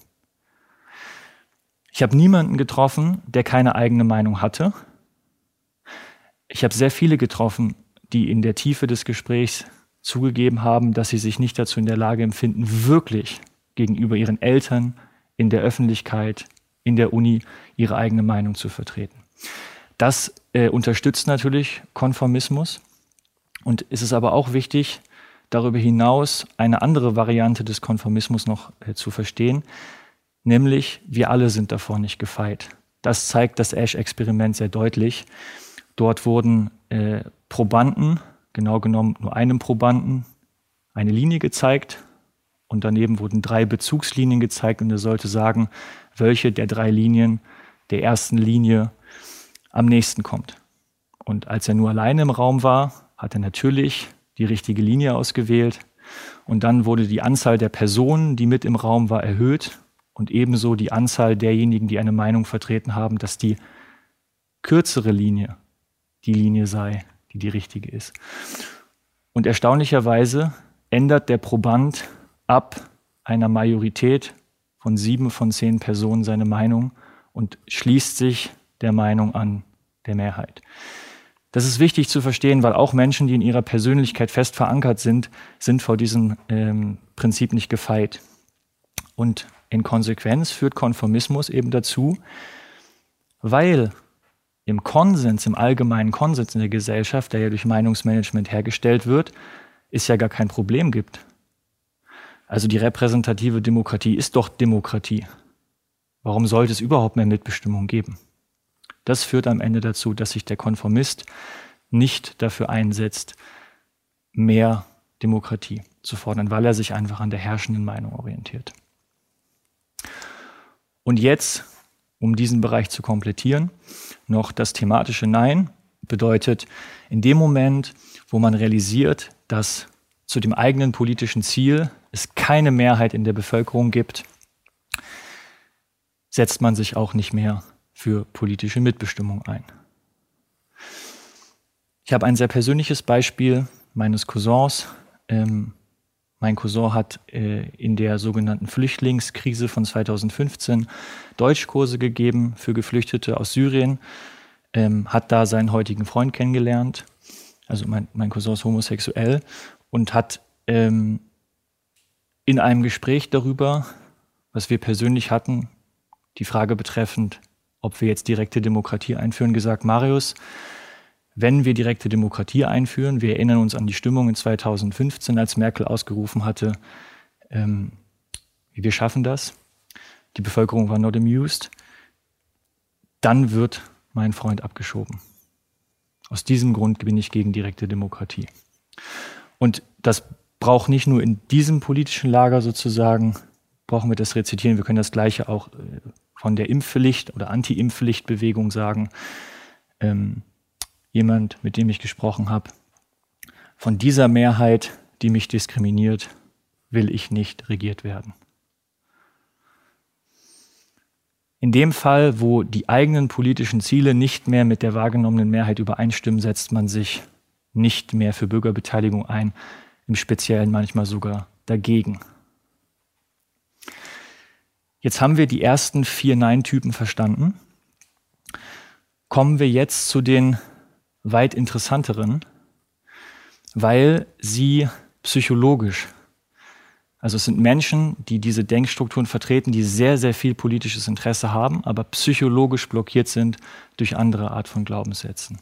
Ich habe niemanden getroffen, der keine eigene Meinung hatte. Ich habe sehr viele getroffen, die in der Tiefe des Gesprächs zugegeben haben, dass sie sich nicht dazu in der Lage empfinden, wirklich gegenüber ihren Eltern, in der Öffentlichkeit, in der Uni ihre eigene Meinung zu vertreten. Das äh, unterstützt natürlich Konformismus und es ist aber auch wichtig, darüber hinaus eine andere Variante des Konformismus noch äh, zu verstehen, nämlich wir alle sind davor nicht gefeit. Das zeigt das Ash-Experiment sehr deutlich. Dort wurden äh, Probanden, genau genommen nur einem Probanden, eine Linie gezeigt und daneben wurden drei Bezugslinien gezeigt und er sollte sagen, welche der drei Linien der ersten Linie am nächsten kommt. Und als er nur alleine im Raum war, hat er natürlich die richtige Linie ausgewählt und dann wurde die Anzahl der Personen, die mit im Raum war, erhöht und ebenso die Anzahl derjenigen, die eine Meinung vertreten haben, dass die kürzere Linie die Linie sei, die die richtige ist. Und erstaunlicherweise ändert der Proband ab einer Majorität von sieben von zehn Personen seine Meinung und schließt sich der Meinung an der Mehrheit. Das ist wichtig zu verstehen, weil auch Menschen, die in ihrer Persönlichkeit fest verankert sind, sind vor diesem ähm, Prinzip nicht gefeit. Und in Konsequenz führt Konformismus eben dazu, weil im Konsens, im allgemeinen Konsens in der Gesellschaft, der ja durch Meinungsmanagement hergestellt wird, es ja gar kein Problem gibt. Also die repräsentative Demokratie ist doch Demokratie. Warum sollte es überhaupt mehr Mitbestimmung geben? Das führt am Ende dazu, dass sich der Konformist nicht dafür einsetzt, mehr Demokratie zu fordern, weil er sich einfach an der herrschenden Meinung orientiert. Und jetzt um diesen Bereich zu komplettieren, noch das thematische Nein bedeutet, in dem Moment, wo man realisiert, dass zu dem eigenen politischen Ziel es keine Mehrheit in der Bevölkerung gibt, setzt man sich auch nicht mehr für politische Mitbestimmung ein. Ich habe ein sehr persönliches Beispiel meines Cousins, ähm, mein Cousin hat äh, in der sogenannten Flüchtlingskrise von 2015 Deutschkurse gegeben für Geflüchtete aus Syrien, ähm, hat da seinen heutigen Freund kennengelernt. Also mein, mein Cousin ist homosexuell und hat ähm, in einem Gespräch darüber, was wir persönlich hatten, die Frage betreffend, ob wir jetzt direkte Demokratie einführen, gesagt, Marius, wenn wir direkte Demokratie einführen. Wir erinnern uns an die Stimmung in 2015, als Merkel ausgerufen hatte, ähm, wir schaffen das. Die Bevölkerung war not amused. Dann wird mein Freund abgeschoben. Aus diesem Grund bin ich gegen direkte Demokratie. Und das braucht nicht nur in diesem politischen Lager sozusagen, brauchen wir das rezitieren. Wir können das Gleiche auch äh, von der Impfpflicht oder Anti-Impfpflicht-Bewegung sagen. Ähm, jemand, mit dem ich gesprochen habe, von dieser Mehrheit, die mich diskriminiert, will ich nicht regiert werden. In dem Fall, wo die eigenen politischen Ziele nicht mehr mit der wahrgenommenen Mehrheit übereinstimmen, setzt man sich nicht mehr für Bürgerbeteiligung ein, im Speziellen manchmal sogar dagegen. Jetzt haben wir die ersten vier Nein-Typen verstanden. kommen wir jetzt zu den weit interessanteren, weil sie psychologisch, also es sind Menschen, die diese Denkstrukturen vertreten, die sehr, sehr viel politisches Interesse haben, aber psychologisch blockiert sind durch andere Art von Glaubenssätzen.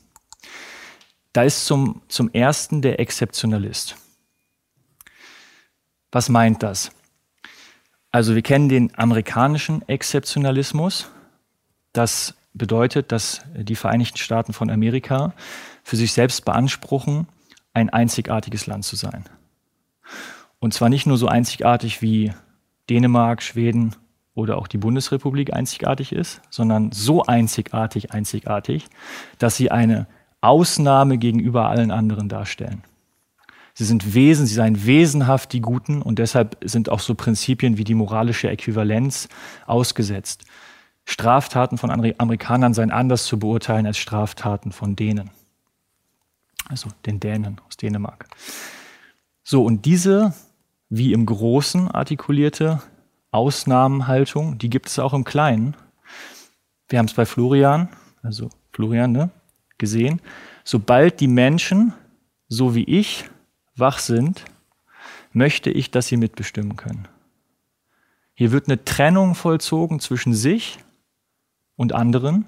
Da ist zum, zum ersten der Exzeptionalist. Was meint das? Also wir kennen den amerikanischen Exzeptionalismus. Das bedeutet, dass die Vereinigten Staaten von Amerika für sich selbst beanspruchen, ein einzigartiges Land zu sein. Und zwar nicht nur so einzigartig wie Dänemark, Schweden oder auch die Bundesrepublik einzigartig ist, sondern so einzigartig, einzigartig, dass sie eine Ausnahme gegenüber allen anderen darstellen. Sie sind Wesen, sie seien wesenhaft die Guten und deshalb sind auch so Prinzipien wie die moralische Äquivalenz ausgesetzt. Straftaten von Amerikanern seien anders zu beurteilen als Straftaten von Dänen. Also den Dänen aus Dänemark. So, und diese, wie im Großen artikulierte Ausnahmenhaltung, die gibt es auch im Kleinen. Wir haben es bei Florian, also Florian, ne, gesehen. Sobald die Menschen, so wie ich, wach sind, möchte ich, dass sie mitbestimmen können. Hier wird eine Trennung vollzogen zwischen sich und anderen.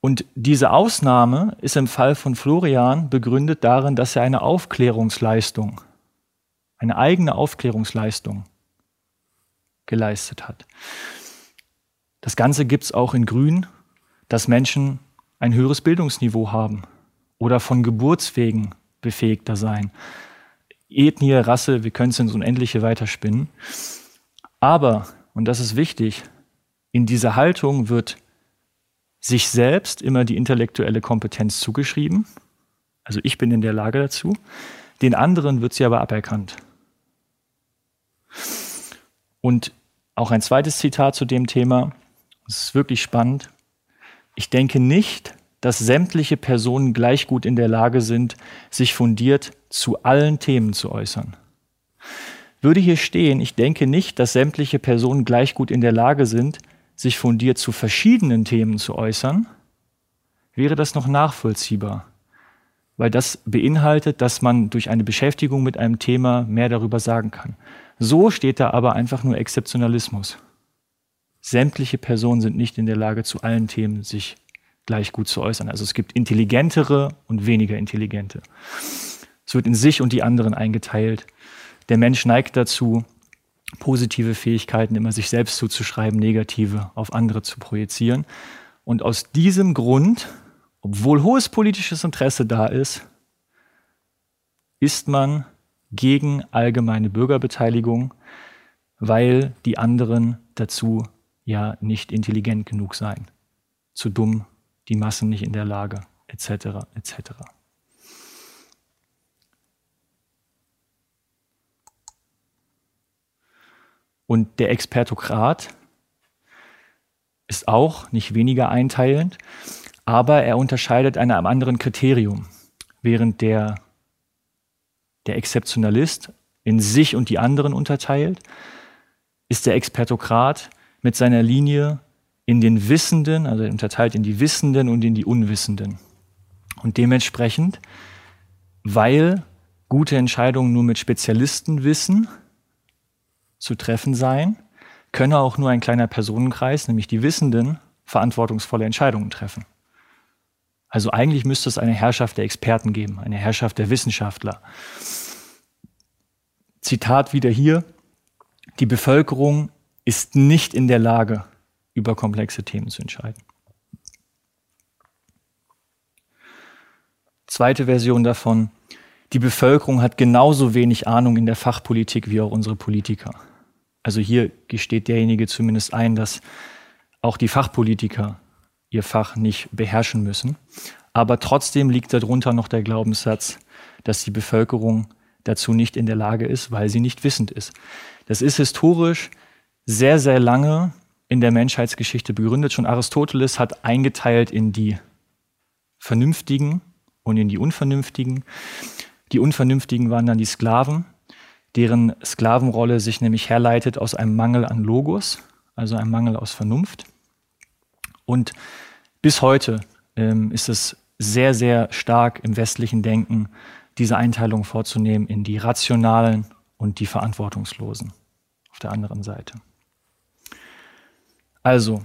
Und diese Ausnahme ist im Fall von Florian begründet darin, dass er eine Aufklärungsleistung, eine eigene Aufklärungsleistung geleistet hat. Das Ganze gibt es auch in Grün, dass Menschen ein höheres Bildungsniveau haben oder von Geburtswegen befähigter sein. Ethnie, Rasse, wir können es ins Unendliche weiterspinnen. Aber, und das ist wichtig, in dieser Haltung wird sich selbst immer die intellektuelle Kompetenz zugeschrieben. Also ich bin in der Lage dazu. Den anderen wird sie aber aberkannt. Und auch ein zweites Zitat zu dem Thema. Das ist wirklich spannend. Ich denke nicht, dass sämtliche Personen gleich gut in der Lage sind, sich fundiert zu allen Themen zu äußern. Würde hier stehen, ich denke nicht, dass sämtliche Personen gleich gut in der Lage sind, sich fundiert zu verschiedenen Themen zu äußern, wäre das noch nachvollziehbar, weil das beinhaltet, dass man durch eine Beschäftigung mit einem Thema mehr darüber sagen kann. So steht da aber einfach nur Exzeptionalismus. Sämtliche Personen sind nicht in der Lage, zu allen Themen sich gleich gut zu äußern. Also es gibt intelligentere und weniger intelligente. Es wird in sich und die anderen eingeteilt. Der Mensch neigt dazu, positive Fähigkeiten immer sich selbst zuzuschreiben, negative auf andere zu projizieren. Und aus diesem Grund, obwohl hohes politisches Interesse da ist, ist man gegen allgemeine Bürgerbeteiligung, weil die anderen dazu ja nicht intelligent genug seien, zu dumm die Massen nicht in der Lage, etc., etc. Und der Expertokrat ist auch nicht weniger einteilend, aber er unterscheidet einem anderen Kriterium, während der, der Exzeptionalist in sich und die anderen unterteilt, ist der Expertokrat mit seiner Linie in den Wissenden, also unterteilt in die Wissenden und in die Unwissenden. Und dementsprechend, weil gute Entscheidungen nur mit Spezialistenwissen zu treffen seien, könne auch nur ein kleiner Personenkreis, nämlich die Wissenden, verantwortungsvolle Entscheidungen treffen. Also eigentlich müsste es eine Herrschaft der Experten geben, eine Herrschaft der Wissenschaftler. Zitat wieder hier, die Bevölkerung ist nicht in der Lage, über komplexe Themen zu entscheiden. Zweite Version davon, die Bevölkerung hat genauso wenig Ahnung in der Fachpolitik wie auch unsere Politiker. Also hier gesteht derjenige zumindest ein, dass auch die Fachpolitiker ihr Fach nicht beherrschen müssen. Aber trotzdem liegt darunter noch der Glaubenssatz, dass die Bevölkerung dazu nicht in der Lage ist, weil sie nicht wissend ist. Das ist historisch sehr, sehr lange in der Menschheitsgeschichte begründet. Schon Aristoteles hat eingeteilt in die Vernünftigen und in die Unvernünftigen. Die Unvernünftigen waren dann die Sklaven, deren Sklavenrolle sich nämlich herleitet aus einem Mangel an Logos, also einem Mangel aus Vernunft. Und bis heute ähm, ist es sehr, sehr stark im westlichen Denken, diese Einteilung vorzunehmen in die rationalen und die verantwortungslosen auf der anderen Seite. Also,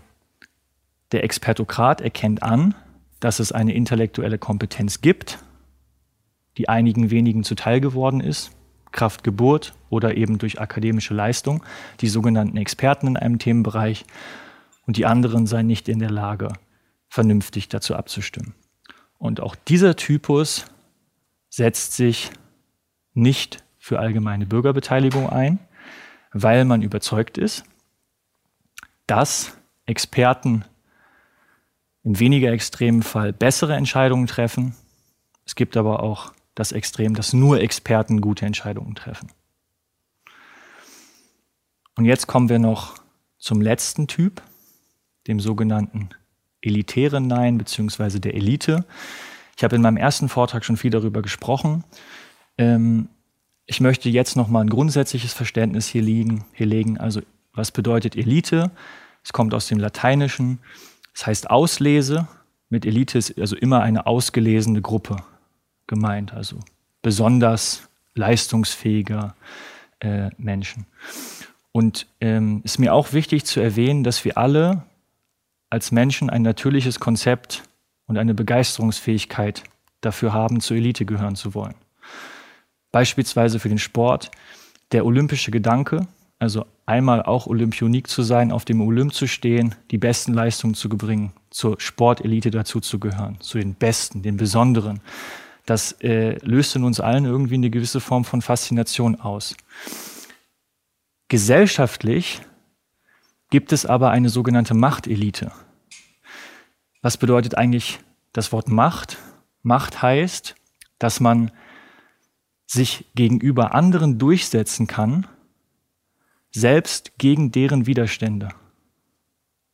der Expertokrat erkennt an, dass es eine intellektuelle Kompetenz gibt, die einigen wenigen zuteil geworden ist, Kraft Geburt oder eben durch akademische Leistung, die sogenannten Experten in einem Themenbereich, und die anderen seien nicht in der Lage, vernünftig dazu abzustimmen. Und auch dieser Typus setzt sich nicht für allgemeine Bürgerbeteiligung ein, weil man überzeugt ist, dass Experten im weniger extremen Fall bessere Entscheidungen treffen. Es gibt aber auch das Extrem, dass nur Experten gute Entscheidungen treffen. Und jetzt kommen wir noch zum letzten Typ, dem sogenannten elitären Nein bzw. der Elite. Ich habe in meinem ersten Vortrag schon viel darüber gesprochen. Ähm, ich möchte jetzt noch mal ein grundsätzliches Verständnis hier, liegen, hier legen. Also was bedeutet Elite? Es kommt aus dem Lateinischen. Es heißt Auslese. Mit Elite ist also immer eine ausgelesene Gruppe gemeint, also besonders leistungsfähiger äh, Menschen. Und ähm, ist mir auch wichtig zu erwähnen, dass wir alle als Menschen ein natürliches Konzept und eine Begeisterungsfähigkeit dafür haben, zur Elite gehören zu wollen. Beispielsweise für den Sport der olympische Gedanke, also einmal auch Olympionik zu sein, auf dem Olymp zu stehen, die besten Leistungen zu bringen, zur Sportelite dazu zu gehören, zu den Besten, den Besonderen. Das äh, löst in uns allen irgendwie eine gewisse Form von Faszination aus. Gesellschaftlich gibt es aber eine sogenannte Machtelite. Was bedeutet eigentlich das Wort Macht? Macht heißt, dass man sich gegenüber anderen durchsetzen kann, selbst gegen deren Widerstände.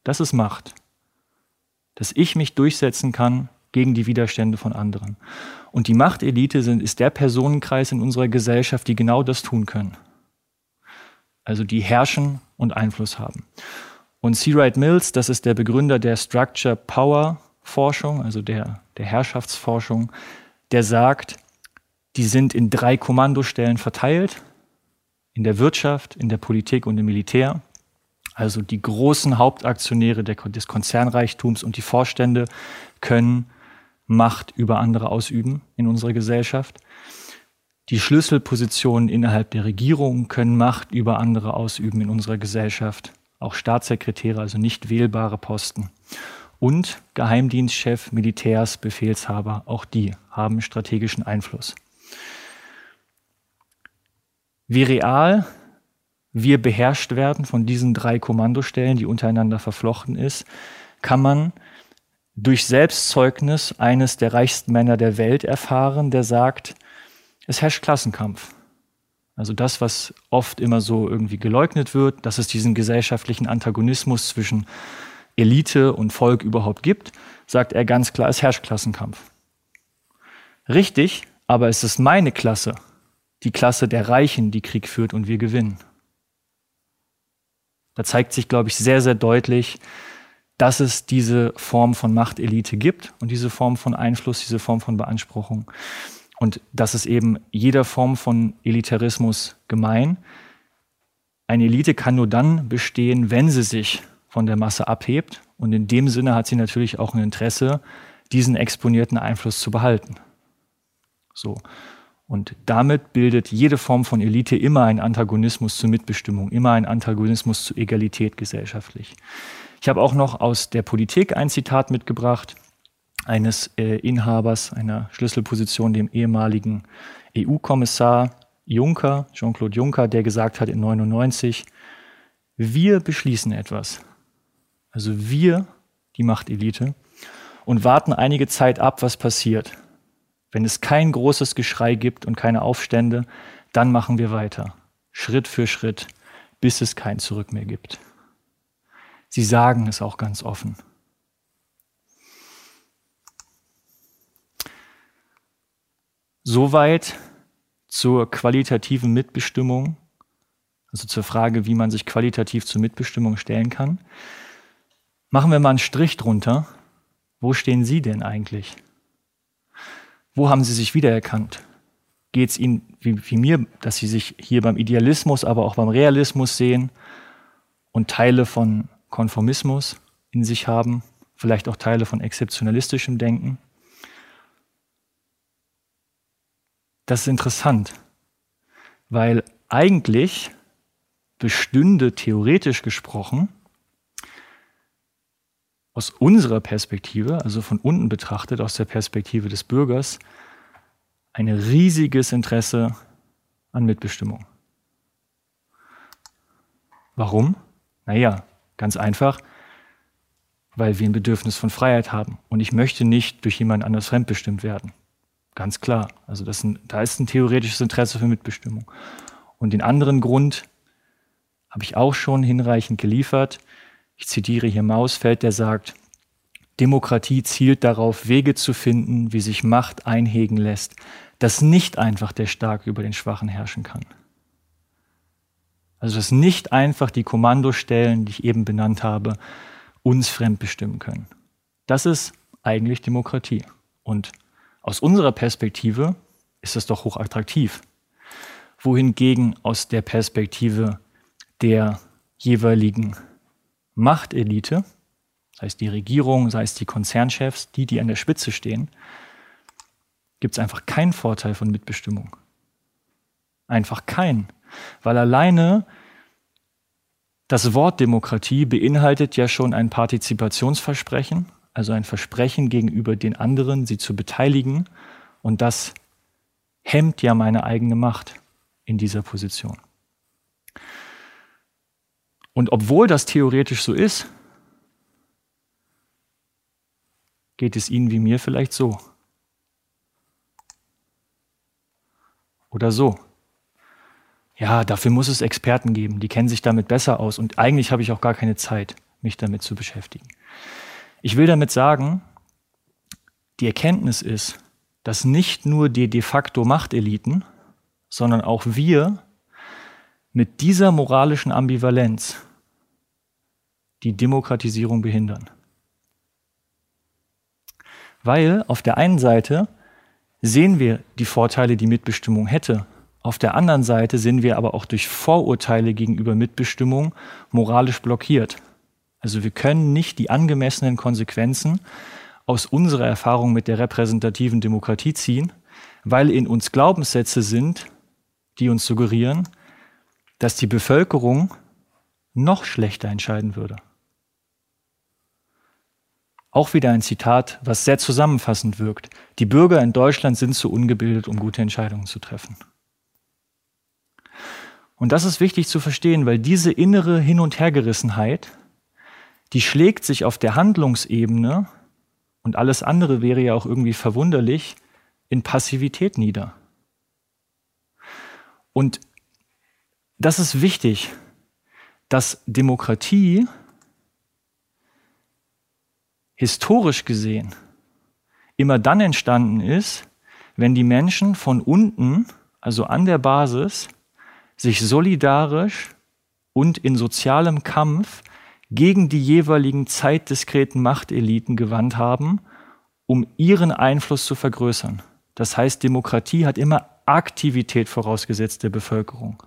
Das ist Macht. Dass ich mich durchsetzen kann gegen die Widerstände von anderen. Und die Machtelite sind, ist der Personenkreis in unserer Gesellschaft, die genau das tun können. Also die herrschen und Einfluss haben. Und C. Wright Mills, das ist der Begründer der Structure Power Forschung, also der, der Herrschaftsforschung, der sagt, die sind in drei Kommandostellen verteilt, in der Wirtschaft, in der Politik und im Militär. Also die großen Hauptaktionäre des Konzernreichtums und die Vorstände können Macht über andere ausüben in unserer Gesellschaft. Die Schlüsselpositionen innerhalb der Regierung können Macht über andere ausüben in unserer Gesellschaft auch Staatssekretäre, also nicht wählbare Posten. Und Geheimdienstchef, Militärs, Befehlshaber, auch die haben strategischen Einfluss. Wie real wir beherrscht werden von diesen drei Kommandostellen, die untereinander verflochten ist, kann man durch Selbstzeugnis eines der reichsten Männer der Welt erfahren, der sagt, es herrscht Klassenkampf. Also das, was oft immer so irgendwie geleugnet wird, dass es diesen gesellschaftlichen Antagonismus zwischen Elite und Volk überhaupt gibt, sagt er ganz klar, es herrscht Klassenkampf. Richtig, aber es ist meine Klasse, die Klasse der Reichen, die Krieg führt und wir gewinnen. Da zeigt sich, glaube ich, sehr, sehr deutlich, dass es diese Form von Machtelite gibt und diese Form von Einfluss, diese Form von Beanspruchung. Und das ist eben jeder Form von Elitarismus gemein. Eine Elite kann nur dann bestehen, wenn sie sich von der Masse abhebt. Und in dem Sinne hat sie natürlich auch ein Interesse, diesen exponierten Einfluss zu behalten. So. Und damit bildet jede Form von Elite immer einen Antagonismus zur Mitbestimmung, immer einen Antagonismus zur Egalität gesellschaftlich. Ich habe auch noch aus der Politik ein Zitat mitgebracht eines äh, Inhabers einer Schlüsselposition, dem ehemaligen EU-Kommissar Juncker, Jean-Claude Juncker, der gesagt hat in 99, wir beschließen etwas. Also wir, die Machtelite, und warten einige Zeit ab, was passiert. Wenn es kein großes Geschrei gibt und keine Aufstände, dann machen wir weiter, Schritt für Schritt, bis es kein Zurück mehr gibt. Sie sagen es auch ganz offen. Soweit zur qualitativen Mitbestimmung, also zur Frage, wie man sich qualitativ zur Mitbestimmung stellen kann. Machen wir mal einen Strich drunter Wo stehen Sie denn eigentlich? Wo haben Sie sich wiedererkannt? Geht es Ihnen wie, wie mir, dass Sie sich hier beim Idealismus, aber auch beim Realismus sehen und Teile von Konformismus in sich haben, vielleicht auch Teile von exzeptionalistischem Denken? Das ist interessant, weil eigentlich bestünde theoretisch gesprochen aus unserer Perspektive, also von unten betrachtet, aus der Perspektive des Bürgers, ein riesiges Interesse an Mitbestimmung. Warum? Naja, ganz einfach, weil wir ein Bedürfnis von Freiheit haben. Und ich möchte nicht durch jemand anders fremdbestimmt werden. Ganz klar. Also das ein, da ist ein theoretisches Interesse für Mitbestimmung. Und den anderen Grund habe ich auch schon hinreichend geliefert. Ich zitiere hier Mausfeld, der sagt, Demokratie zielt darauf, Wege zu finden, wie sich Macht einhegen lässt, dass nicht einfach der Starke über den Schwachen herrschen kann. Also dass nicht einfach die Kommandostellen, die ich eben benannt habe, uns fremdbestimmen können. Das ist eigentlich Demokratie. Und aus unserer Perspektive ist das doch hochattraktiv. Wohingegen aus der Perspektive der jeweiligen Machtelite, sei es die Regierung, sei es die Konzernchefs, die, die an der Spitze stehen, gibt es einfach keinen Vorteil von Mitbestimmung. Einfach keinen. Weil alleine das Wort Demokratie beinhaltet ja schon ein Partizipationsversprechen, also ein Versprechen gegenüber den anderen, sie zu beteiligen. Und das hemmt ja meine eigene Macht in dieser Position. Und obwohl das theoretisch so ist, geht es Ihnen wie mir vielleicht so. Oder so. Ja, dafür muss es Experten geben, die kennen sich damit besser aus und eigentlich habe ich auch gar keine Zeit, mich damit zu beschäftigen. Ich will damit sagen, die Erkenntnis ist, dass nicht nur die de facto Machteliten, sondern auch wir mit dieser moralischen Ambivalenz die Demokratisierung behindern. Weil auf der einen Seite sehen wir die Vorteile, die Mitbestimmung hätte. Auf der anderen Seite sind wir aber auch durch Vorurteile gegenüber Mitbestimmung moralisch blockiert. Also wir können nicht die angemessenen Konsequenzen aus unserer Erfahrung mit der repräsentativen Demokratie ziehen, weil in uns Glaubenssätze sind, die uns suggerieren, dass die Bevölkerung noch schlechter entscheiden würde. Auch wieder ein Zitat, was sehr zusammenfassend wirkt. Die Bürger in Deutschland sind zu ungebildet, um gute Entscheidungen zu treffen. Und das ist wichtig zu verstehen, weil diese innere Hin- und Hergerissenheit, die schlägt sich auf der Handlungsebene, und alles andere wäre ja auch irgendwie verwunderlich, in Passivität nieder. Und das ist wichtig, dass Demokratie historisch gesehen immer dann entstanden ist, wenn die Menschen von unten, also an der Basis, sich solidarisch und in sozialem Kampf gegen die jeweiligen zeitdiskreten Machteliten gewandt haben, um ihren Einfluss zu vergrößern. Das heißt, Demokratie hat immer Aktivität vorausgesetzt der Bevölkerung.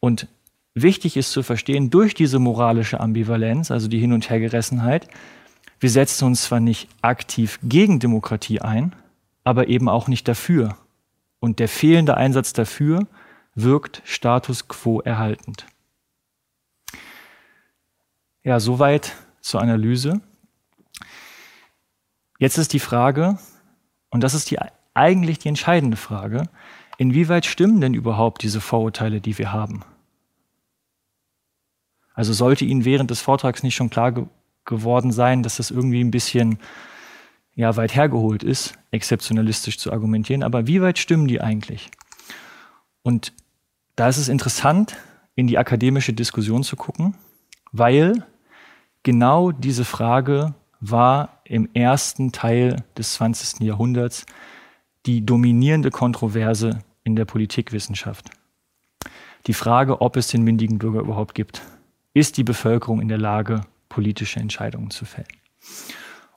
Und wichtig ist zu verstehen, durch diese moralische Ambivalenz, also die Hin- und Hergerissenheit, wir setzen uns zwar nicht aktiv gegen Demokratie ein, aber eben auch nicht dafür. Und der fehlende Einsatz dafür wirkt Status quo erhaltend. Ja, soweit zur Analyse. Jetzt ist die Frage, und das ist die, eigentlich die entscheidende Frage, inwieweit stimmen denn überhaupt diese Vorurteile, die wir haben? Also sollte Ihnen während des Vortrags nicht schon klar geworden sein, dass das irgendwie ein bisschen ja, weit hergeholt ist, exzeptionalistisch zu argumentieren. Aber wie weit stimmen die eigentlich? Und da ist es interessant, in die akademische Diskussion zu gucken, weil genau diese Frage war im ersten Teil des 20. Jahrhunderts die dominierende Kontroverse in der Politikwissenschaft. Die Frage, ob es den mündigen Bürger überhaupt gibt. Ist die Bevölkerung in der Lage, politische Entscheidungen zu fällen.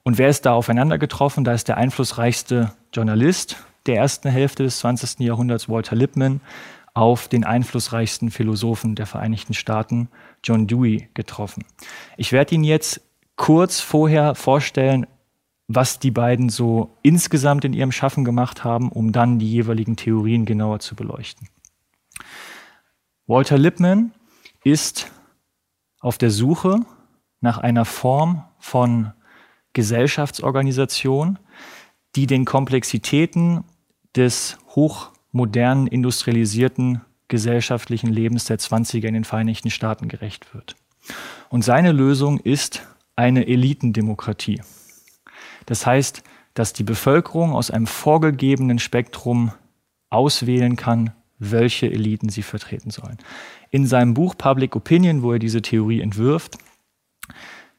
Und wer ist da aufeinander getroffen? Da ist der einflussreichste Journalist der ersten Hälfte des 20. Jahrhunderts, Walter Lippmann, auf den einflussreichsten Philosophen der Vereinigten Staaten, John Dewey, getroffen. Ich werde Ihnen jetzt kurz vorher vorstellen, was die beiden so insgesamt in ihrem Schaffen gemacht haben, um dann die jeweiligen Theorien genauer zu beleuchten. Walter Lippmann ist auf der Suche nach einer Form von Gesellschaftsorganisation, die den Komplexitäten des hochmodernen, industrialisierten gesellschaftlichen Lebens der 20er in den Vereinigten Staaten gerecht wird. Und seine Lösung ist eine Elitendemokratie. Das heißt, dass die Bevölkerung aus einem vorgegebenen Spektrum auswählen kann, welche Eliten sie vertreten sollen. In seinem Buch Public Opinion, wo er diese Theorie entwirft,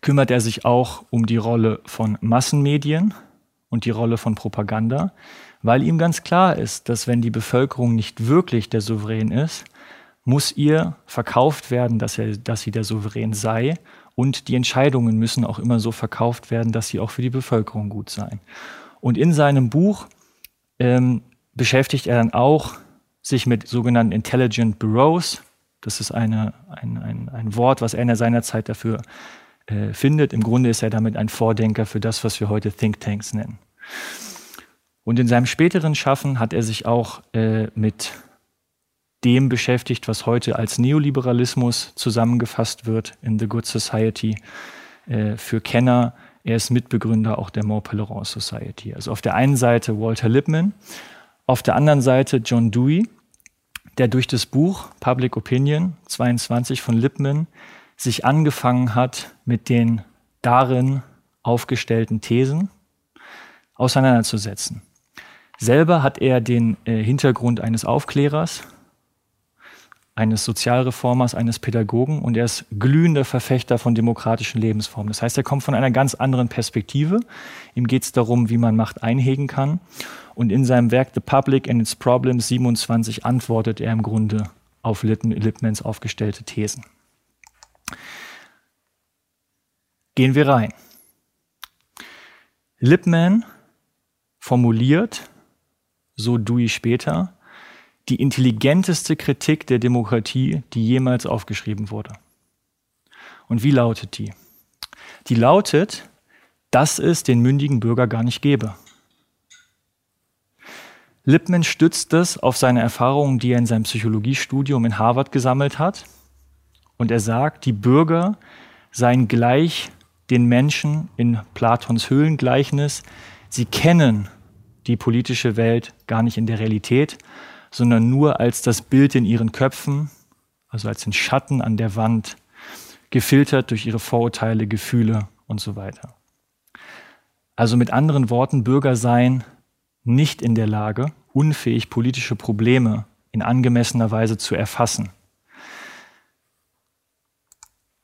kümmert er sich auch um die Rolle von Massenmedien und die Rolle von Propaganda, weil ihm ganz klar ist, dass wenn die Bevölkerung nicht wirklich der Souverän ist, muss ihr verkauft werden, dass, er, dass sie der Souverän sei und die Entscheidungen müssen auch immer so verkauft werden, dass sie auch für die Bevölkerung gut seien. Und in seinem Buch ähm, beschäftigt er dann auch sich mit sogenannten Intelligent Bureaus. Das ist eine, ein, ein, ein Wort, was er in seiner Zeit dafür äh, findet. Im Grunde ist er damit ein Vordenker für das, was wir heute Think Tanks nennen. Und in seinem späteren Schaffen hat er sich auch äh, mit dem beschäftigt, was heute als Neoliberalismus zusammengefasst wird in The Good Society äh, für Kenner. Er ist Mitbegründer auch der Mont-Pelerin Society. Also auf der einen Seite Walter Lippmann, auf der anderen Seite John Dewey, der durch das Buch Public Opinion 22 von Lippmann sich angefangen hat, mit den darin aufgestellten Thesen auseinanderzusetzen. Selber hat er den äh, Hintergrund eines Aufklärers, eines Sozialreformers, eines Pädagogen und er ist glühender Verfechter von demokratischen Lebensformen. Das heißt, er kommt von einer ganz anderen Perspektive. Ihm geht es darum, wie man Macht einhegen kann. Und in seinem Werk The Public and its Problems 27 antwortet er im Grunde auf Lippmans aufgestellte Thesen. Gehen wir rein. Lippmann formuliert, so Dewey später, die intelligenteste Kritik der Demokratie, die jemals aufgeschrieben wurde. Und wie lautet die? Die lautet, dass es den mündigen Bürger gar nicht gäbe. Lippmann stützt das auf seine Erfahrungen, die er in seinem Psychologiestudium in Harvard gesammelt hat. Und er sagt, die Bürger seien gleich den Menschen in Platons Höhlengleichnis. Sie kennen die politische Welt gar nicht in der Realität, sondern nur als das Bild in ihren Köpfen, also als den Schatten an der Wand, gefiltert durch ihre Vorurteile, Gefühle und so weiter. Also mit anderen Worten, Bürger seien nicht in der Lage, unfähig politische Probleme in angemessener Weise zu erfassen.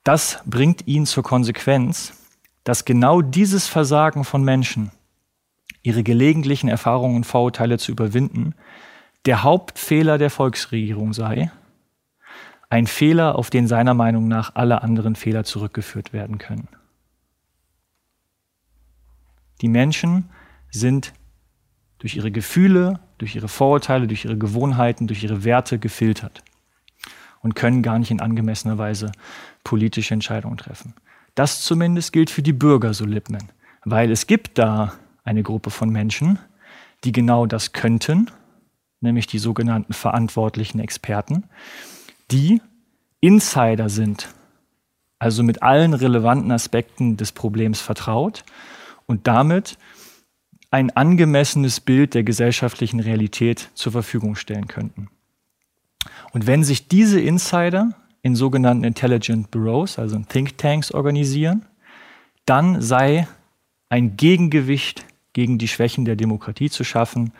Das bringt ihn zur Konsequenz, dass genau dieses Versagen von Menschen, ihre gelegentlichen Erfahrungen und Vorurteile zu überwinden, der Hauptfehler der Volksregierung sei, ein Fehler, auf den seiner Meinung nach alle anderen Fehler zurückgeführt werden können. Die Menschen sind durch ihre Gefühle, durch ihre Vorurteile, durch ihre Gewohnheiten, durch ihre Werte gefiltert und können gar nicht in angemessener Weise politische Entscheidungen treffen. Das zumindest gilt für die Bürger, so Lippmann, weil es gibt da eine Gruppe von Menschen, die genau das könnten nämlich die sogenannten verantwortlichen Experten, die Insider sind, also mit allen relevanten Aspekten des Problems vertraut und damit ein angemessenes Bild der gesellschaftlichen Realität zur Verfügung stellen könnten. Und wenn sich diese Insider in sogenannten Intelligent Bureaus, also in Thinktanks, organisieren, dann sei ein Gegengewicht gegen die Schwächen der Demokratie zu schaffen,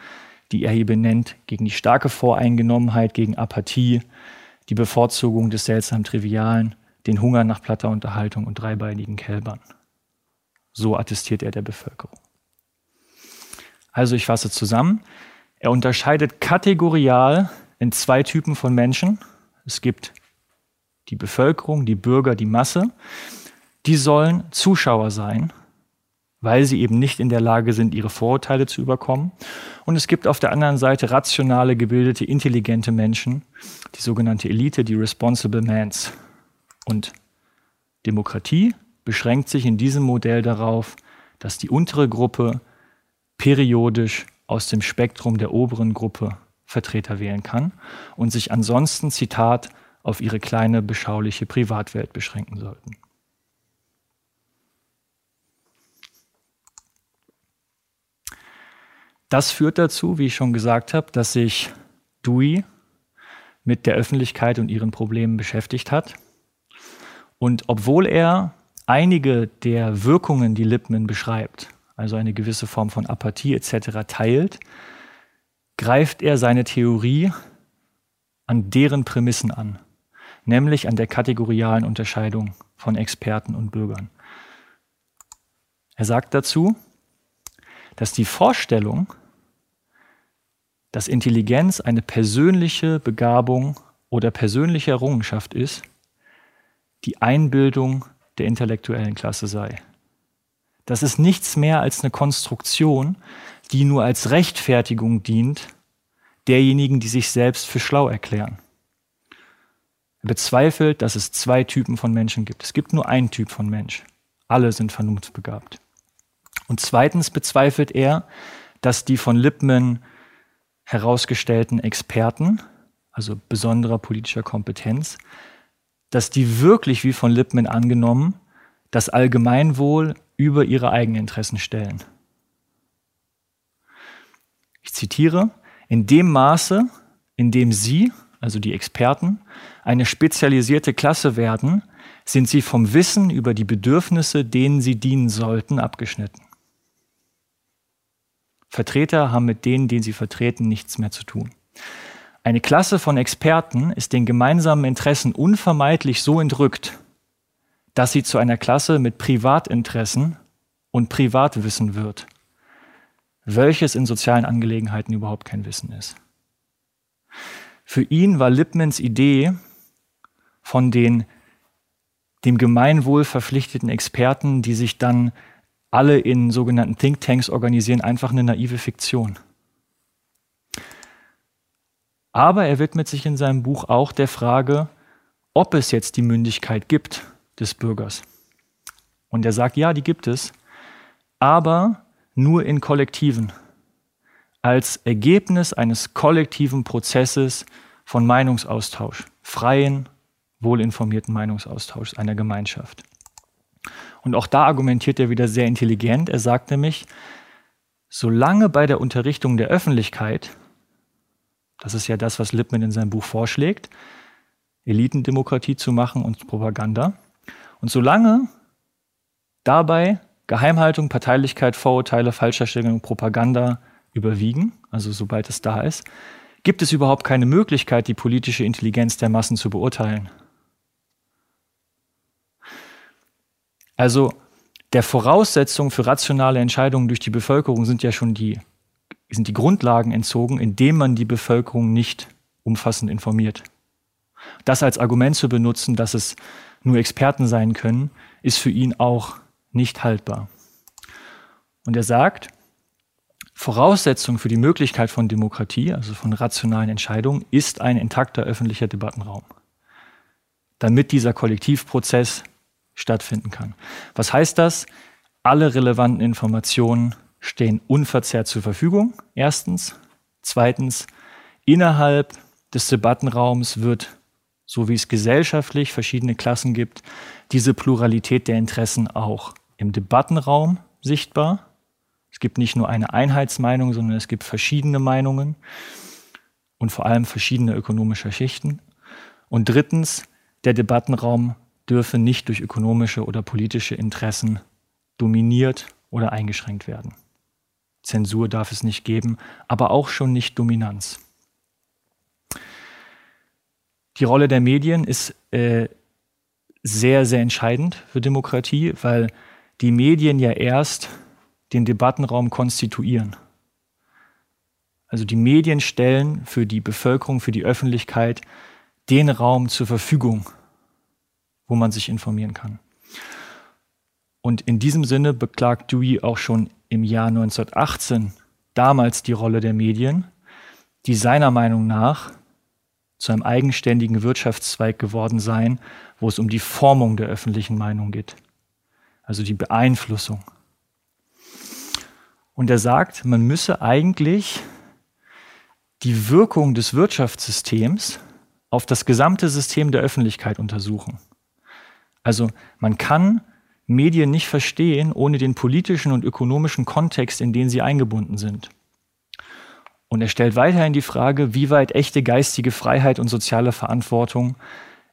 die er hier benennt, gegen die starke Voreingenommenheit, gegen Apathie, die Bevorzugung des seltsam Trivialen, den Hunger nach platter Unterhaltung und dreibeinigen Kälbern. So attestiert er der Bevölkerung. Also ich fasse zusammen. Er unterscheidet kategorial in zwei Typen von Menschen. Es gibt die Bevölkerung, die Bürger, die Masse. Die sollen Zuschauer sein, weil sie eben nicht in der Lage sind, ihre Vorurteile zu überkommen. Und es gibt auf der anderen Seite rationale, gebildete, intelligente Menschen, die sogenannte Elite, die Responsible Mans. Und Demokratie beschränkt sich in diesem Modell darauf, dass die untere Gruppe periodisch aus dem Spektrum der oberen Gruppe Vertreter wählen kann und sich ansonsten, Zitat, auf ihre kleine, beschauliche Privatwelt beschränken sollten. Das führt dazu, wie ich schon gesagt habe, dass sich Dewey mit der Öffentlichkeit und ihren Problemen beschäftigt hat. Und obwohl er einige der Wirkungen, die Lippmann beschreibt, also eine gewisse Form von Apathie etc. teilt, greift er seine Theorie an deren Prämissen an, nämlich an der kategorialen Unterscheidung von Experten und Bürgern. Er sagt dazu, dass die Vorstellung, dass Intelligenz eine persönliche Begabung oder persönliche Errungenschaft ist, die Einbildung der intellektuellen Klasse sei. Das ist nichts mehr als eine Konstruktion, die nur als Rechtfertigung dient derjenigen, die sich selbst für schlau erklären. Er bezweifelt, dass es zwei Typen von Menschen gibt. Es gibt nur einen Typ von Mensch. Alle sind vernunftbegabt. Und zweitens bezweifelt er, dass die von Lippmann herausgestellten Experten, also besonderer politischer Kompetenz, dass die wirklich, wie von Lippmann angenommen, das Allgemeinwohl über ihre Eigeninteressen stellen. Ich zitiere, in dem Maße, in dem Sie, also die Experten, eine spezialisierte Klasse werden, sind sie vom Wissen über die Bedürfnisse, denen sie dienen sollten, abgeschnitten. Vertreter haben mit denen, den sie vertreten, nichts mehr zu tun. Eine Klasse von Experten ist den gemeinsamen Interessen unvermeidlich so entrückt, dass sie zu einer Klasse mit Privatinteressen und Privatwissen wird, welches in sozialen Angelegenheiten überhaupt kein Wissen ist. Für ihn war Lippmans Idee von den dem Gemeinwohl verpflichteten Experten, die sich dann alle in sogenannten Thinktanks organisieren, einfach eine naive Fiktion. Aber er widmet sich in seinem Buch auch der Frage, ob es jetzt die Mündigkeit gibt des Bürgers. Und er sagt, ja, die gibt es, aber nur in Kollektiven, als Ergebnis eines kollektiven Prozesses von Meinungsaustausch, freien, wohlinformierten Meinungsaustausch einer Gemeinschaft. Und auch da argumentiert er wieder sehr intelligent. Er sagt nämlich, solange bei der Unterrichtung der Öffentlichkeit, das ist ja das, was Lippmann in seinem Buch vorschlägt, Elitendemokratie zu machen und Propaganda, und solange dabei Geheimhaltung, Parteilichkeit, Vorurteile, Falscherstellung, Propaganda überwiegen, also sobald es da ist, gibt es überhaupt keine Möglichkeit, die politische Intelligenz der Massen zu beurteilen. Also der Voraussetzung für rationale Entscheidungen durch die Bevölkerung sind ja schon die, sind die Grundlagen entzogen, indem man die Bevölkerung nicht umfassend informiert. Das als Argument zu benutzen, dass es nur Experten sein können, ist für ihn auch nicht haltbar. Und er sagt, Voraussetzung für die Möglichkeit von Demokratie, also von rationalen Entscheidungen, ist ein intakter öffentlicher Debattenraum, damit dieser Kollektivprozess stattfinden kann. Was heißt das? Alle relevanten Informationen stehen unverzerrt zur Verfügung, erstens. Zweitens, innerhalb des Debattenraums wird, so wie es gesellschaftlich verschiedene Klassen gibt, diese Pluralität der Interessen auch im Debattenraum sichtbar. Es gibt nicht nur eine Einheitsmeinung, sondern es gibt verschiedene Meinungen und vor allem verschiedene ökonomische Schichten. Und drittens, der Debattenraum dürfe nicht durch ökonomische oder politische Interessen dominiert oder eingeschränkt werden. Zensur darf es nicht geben, aber auch schon nicht Dominanz. Die Rolle der Medien ist äh, sehr, sehr entscheidend für Demokratie, weil die Medien ja erst den Debattenraum konstituieren. Also die Medien stellen für die Bevölkerung, für die Öffentlichkeit den Raum zur Verfügung, wo man sich informieren kann. Und in diesem Sinne beklagt Dewey auch schon im Jahr 1918 damals die Rolle der Medien, die seiner Meinung nach zu einem eigenständigen Wirtschaftszweig geworden seien, wo es um die Formung der öffentlichen Meinung geht, also die Beeinflussung. Und er sagt, man müsse eigentlich die Wirkung des Wirtschaftssystems auf das gesamte System der Öffentlichkeit untersuchen. Also man kann Medien nicht verstehen ohne den politischen und ökonomischen Kontext, in den sie eingebunden sind. Und er stellt weiterhin die Frage, wie weit echte geistige Freiheit und soziale Verantwortung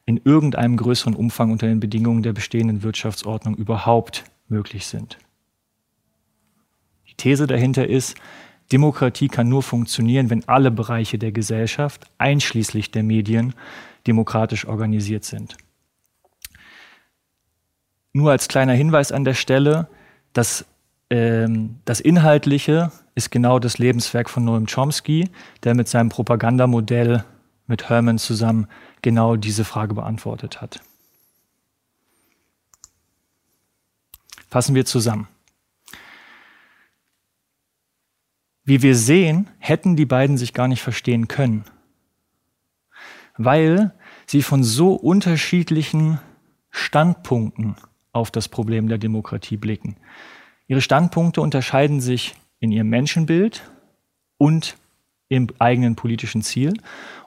in irgendeinem größeren Umfang unter den Bedingungen der bestehenden Wirtschaftsordnung überhaupt möglich sind. Die These dahinter ist, Demokratie kann nur funktionieren, wenn alle Bereiche der Gesellschaft, einschließlich der Medien, demokratisch organisiert sind. Nur als kleiner Hinweis an der Stelle, dass ähm, das Inhaltliche ist genau das Lebenswerk von Noam Chomsky, der mit seinem Propagandamodell mit Herman zusammen genau diese Frage beantwortet hat. Fassen wir zusammen. Wie wir sehen, hätten die beiden sich gar nicht verstehen können, weil sie von so unterschiedlichen Standpunkten auf das Problem der Demokratie blicken. Ihre Standpunkte unterscheiden sich in ihrem Menschenbild und im eigenen politischen Ziel.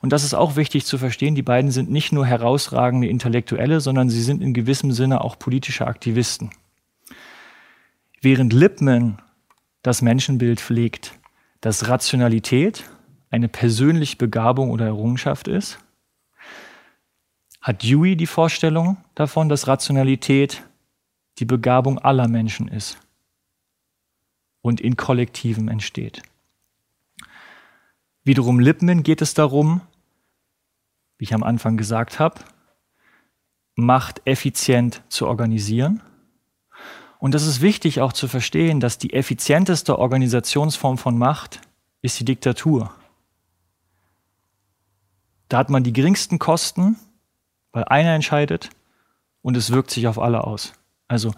Und das ist auch wichtig zu verstehen. Die beiden sind nicht nur herausragende Intellektuelle, sondern sie sind in gewissem Sinne auch politische Aktivisten. Während Lippmann das Menschenbild pflegt, dass Rationalität eine persönliche Begabung oder Errungenschaft ist, hat Dewey die Vorstellung davon, dass Rationalität die Begabung aller Menschen ist und in Kollektiven entsteht. Wiederum Lippmann geht es darum, wie ich am Anfang gesagt habe, Macht effizient zu organisieren – und das ist wichtig auch zu verstehen, dass die effizienteste Organisationsform von Macht ist die Diktatur. Da hat man die geringsten Kosten, weil einer entscheidet und es wirkt sich auf alle aus. Also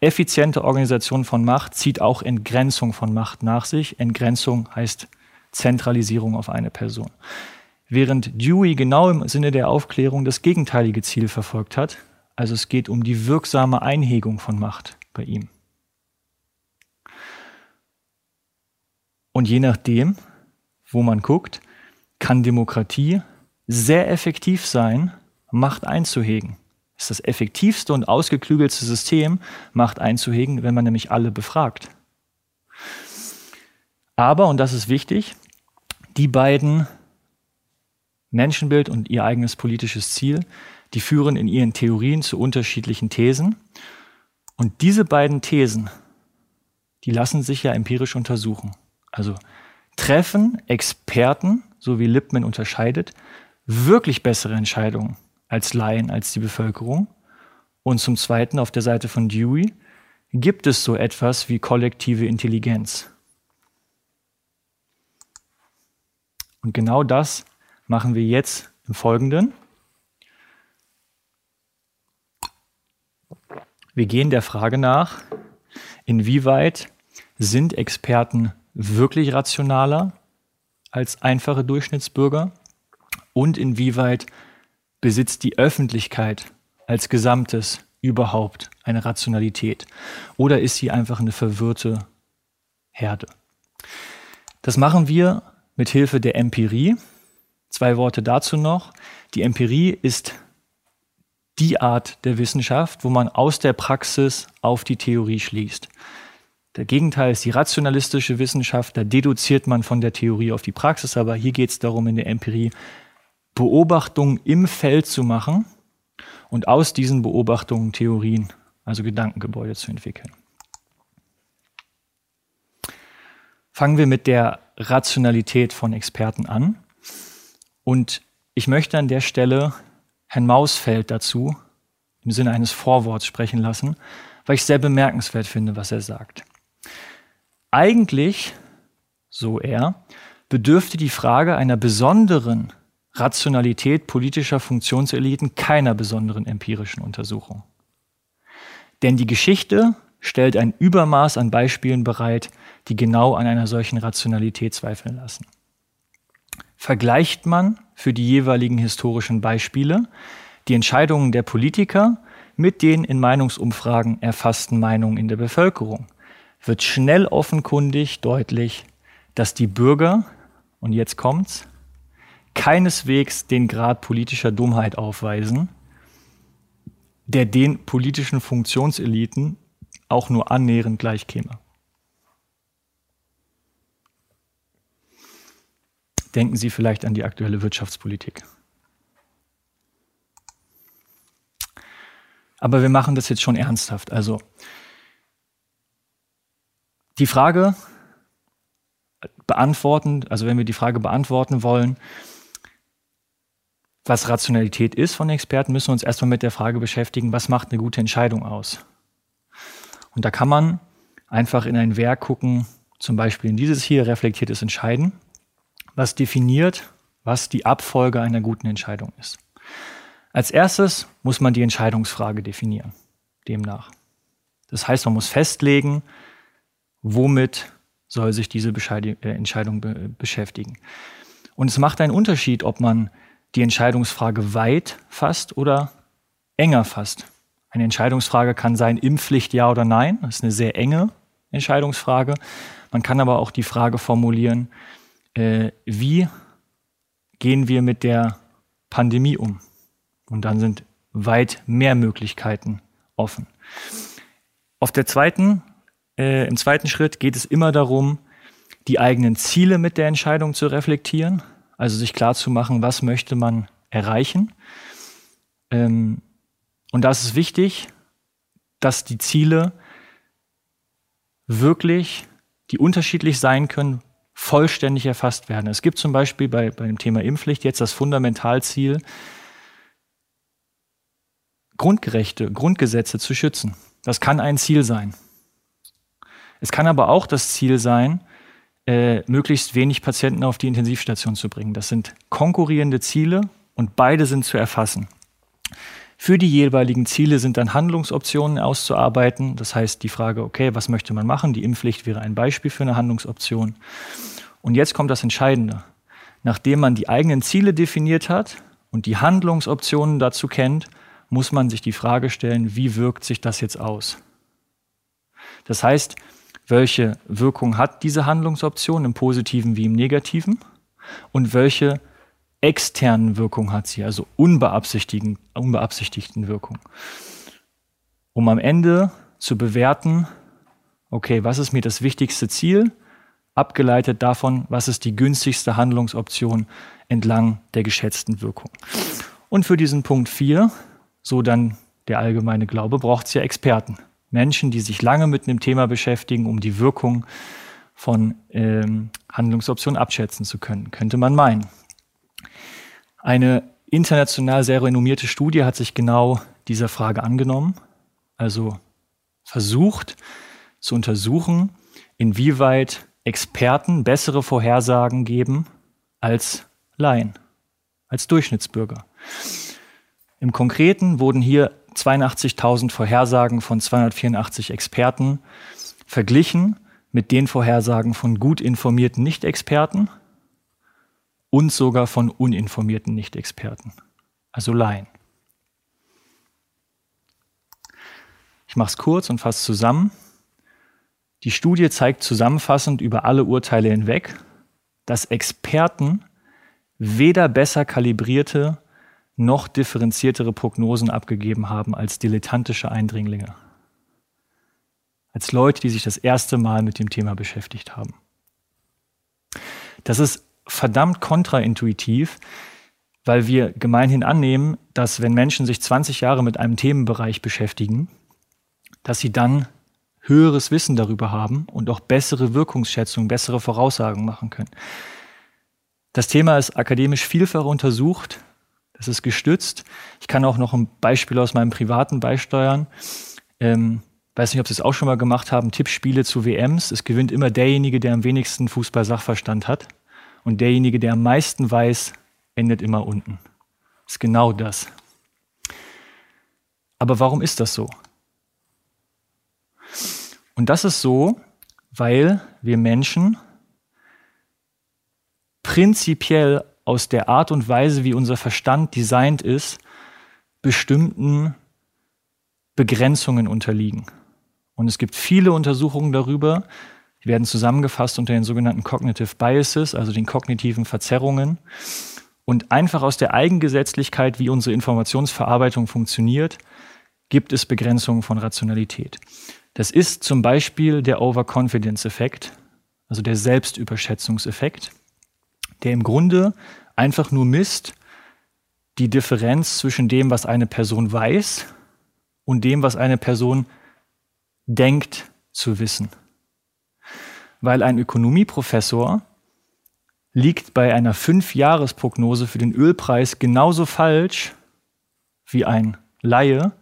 effiziente Organisation von Macht zieht auch Entgrenzung von Macht nach sich. Entgrenzung heißt Zentralisierung auf eine Person. Während Dewey genau im Sinne der Aufklärung das gegenteilige Ziel verfolgt hat, also es geht um die wirksame Einhegung von Macht bei ihm. Und je nachdem, wo man guckt, kann Demokratie sehr effektiv sein, Macht einzuhegen. Ist das effektivste und ausgeklügelste System, Macht einzuhegen, wenn man nämlich alle befragt. Aber, und das ist wichtig, die beiden Menschenbild und ihr eigenes politisches Ziel, die führen in ihren Theorien zu unterschiedlichen Thesen. Und diese beiden Thesen, die lassen sich ja empirisch untersuchen. Also treffen Experten, so wie Lippmann unterscheidet, wirklich bessere Entscheidungen als Laien, als die Bevölkerung? Und zum Zweiten auf der Seite von Dewey gibt es so etwas wie kollektive Intelligenz. Und genau das machen wir jetzt im Folgenden. Wir gehen der Frage nach, inwieweit sind Experten wirklich rationaler als einfache Durchschnittsbürger und inwieweit besitzt die Öffentlichkeit als Gesamtes überhaupt eine Rationalität oder ist sie einfach eine verwirrte Herde? Das machen wir mit Hilfe der Empirie. Zwei Worte dazu noch. Die Empirie ist die Art der Wissenschaft, wo man aus der Praxis auf die Theorie schließt. Der Gegenteil ist die rationalistische Wissenschaft, da deduziert man von der Theorie auf die Praxis, aber hier geht es darum, in der Empirie Beobachtungen im Feld zu machen und aus diesen Beobachtungen Theorien, also Gedankengebäude zu entwickeln. Fangen wir mit der Rationalität von Experten an. Und ich möchte an der Stelle Herrn Mausfeld dazu im Sinne eines Vorworts sprechen lassen, weil ich sehr bemerkenswert finde, was er sagt. Eigentlich, so er, bedürfte die Frage einer besonderen Rationalität politischer Funktionseliten keiner besonderen empirischen Untersuchung. Denn die Geschichte stellt ein Übermaß an Beispielen bereit, die genau an einer solchen Rationalität zweifeln lassen. Vergleicht man für die jeweiligen historischen Beispiele die Entscheidungen der Politiker mit den in Meinungsumfragen erfassten Meinungen in der Bevölkerung, wird schnell offenkundig deutlich, dass die Bürger, und jetzt kommt's, keineswegs den Grad politischer Dummheit aufweisen, der den politischen Funktionseliten auch nur annähernd gleichkäme. Denken Sie vielleicht an die aktuelle Wirtschaftspolitik. Aber wir machen das jetzt schon ernsthaft. Also die Frage beantworten, also wenn wir die Frage beantworten wollen, was Rationalität ist von Experten, müssen wir uns erstmal mit der Frage beschäftigen, was macht eine gute Entscheidung aus? Und da kann man einfach in ein Werk gucken, zum Beispiel in dieses hier, reflektiertes Entscheiden, was definiert, was die Abfolge einer guten Entscheidung ist. Als erstes muss man die Entscheidungsfrage definieren, demnach. Das heißt, man muss festlegen, womit soll sich diese äh, Entscheidung beschäftigen. Und es macht einen Unterschied, ob man die Entscheidungsfrage weit fasst oder enger fasst. Eine Entscheidungsfrage kann sein, Impfpflicht ja oder nein. Das ist eine sehr enge Entscheidungsfrage. Man kann aber auch die Frage formulieren, äh, wie gehen wir mit der Pandemie um? Und dann sind weit mehr Möglichkeiten offen. Auf der zweiten, äh, Im zweiten Schritt geht es immer darum, die eigenen Ziele mit der Entscheidung zu reflektieren, also sich klar zu machen, was möchte man erreichen. Ähm, und da ist es wichtig, dass die Ziele wirklich, die unterschiedlich sein können, vollständig erfasst werden. Es gibt zum Beispiel bei, bei dem Thema Impfpflicht jetzt das Fundamentalziel, Grundgerechte, Grundgesetze zu schützen. Das kann ein Ziel sein. Es kann aber auch das Ziel sein, äh, möglichst wenig Patienten auf die Intensivstation zu bringen. Das sind konkurrierende Ziele und beide sind zu erfassen. Für die jeweiligen Ziele sind dann Handlungsoptionen auszuarbeiten. Das heißt, die Frage, okay, was möchte man machen? Die Impfpflicht wäre ein Beispiel für eine Handlungsoption. Und jetzt kommt das Entscheidende. Nachdem man die eigenen Ziele definiert hat und die Handlungsoptionen dazu kennt, muss man sich die Frage stellen, wie wirkt sich das jetzt aus? Das heißt, welche Wirkung hat diese Handlungsoption im positiven wie im negativen und welche externen Wirkung hat sie, also unbeabsichtigten, unbeabsichtigten Wirkung. Um am Ende zu bewerten, okay, was ist mir das wichtigste Ziel, abgeleitet davon, was ist die günstigste Handlungsoption entlang der geschätzten Wirkung. Und für diesen Punkt 4 so dann der allgemeine Glaube, braucht es ja Experten. Menschen, die sich lange mit einem Thema beschäftigen, um die Wirkung von ähm, Handlungsoptionen abschätzen zu können, könnte man meinen. Eine international sehr renommierte Studie hat sich genau dieser Frage angenommen, also versucht zu untersuchen, inwieweit Experten bessere Vorhersagen geben als Laien, als Durchschnittsbürger. Im Konkreten wurden hier 82.000 Vorhersagen von 284 Experten verglichen mit den Vorhersagen von gut informierten Nicht-Experten und sogar von uninformierten Nicht-Experten, also Laien. Ich mache es kurz und fasse zusammen. Die Studie zeigt zusammenfassend über alle Urteile hinweg, dass Experten weder besser kalibrierte noch differenziertere Prognosen abgegeben haben als dilettantische Eindringlinge. Als Leute, die sich das erste Mal mit dem Thema beschäftigt haben. Das ist verdammt kontraintuitiv, weil wir gemeinhin annehmen, dass wenn Menschen sich 20 Jahre mit einem Themenbereich beschäftigen, dass sie dann höheres Wissen darüber haben und auch bessere Wirkungsschätzungen, bessere Voraussagen machen können. Das Thema ist akademisch vielfach untersucht. Das ist gestützt. Ich kann auch noch ein Beispiel aus meinem privaten beisteuern. Ähm, weiß nicht, ob Sie es auch schon mal gemacht haben. Tippspiele zu WMs. Es gewinnt immer derjenige, der am wenigsten Fußball-Sachverstand hat. Und derjenige, der am meisten weiß, endet immer unten. Das ist genau das. Aber warum ist das so? Und das ist so, weil wir Menschen prinzipiell aus der Art und Weise, wie unser Verstand designt ist, bestimmten Begrenzungen unterliegen. Und es gibt viele Untersuchungen darüber, die werden zusammengefasst unter den sogenannten Cognitive Biases, also den kognitiven Verzerrungen. Und einfach aus der Eigengesetzlichkeit, wie unsere Informationsverarbeitung funktioniert, gibt es Begrenzungen von Rationalität. Das ist zum Beispiel der Overconfidence-Effekt, also der Selbstüberschätzungseffekt, der im Grunde einfach nur misst die Differenz zwischen dem, was eine Person weiß und dem, was eine Person denkt zu wissen. Weil ein Ökonomieprofessor liegt bei einer Fünfjahresprognose für den Ölpreis genauso falsch wie ein Laie,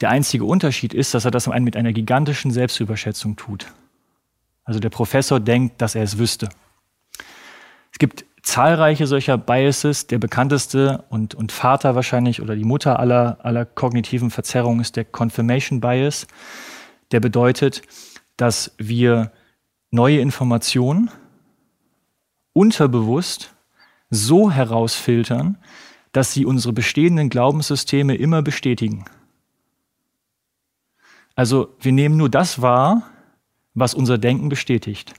der einzige Unterschied ist, dass er das mit einer gigantischen Selbstüberschätzung tut. Also der Professor denkt, dass er es wüsste. Es gibt zahlreiche solcher Biases. Der bekannteste und, und Vater wahrscheinlich oder die Mutter aller, aller kognitiven Verzerrungen ist der Confirmation Bias. Der bedeutet, dass wir neue Informationen unterbewusst so herausfiltern, dass sie unsere bestehenden Glaubenssysteme immer bestätigen. Also wir nehmen nur das wahr, was unser Denken bestätigt.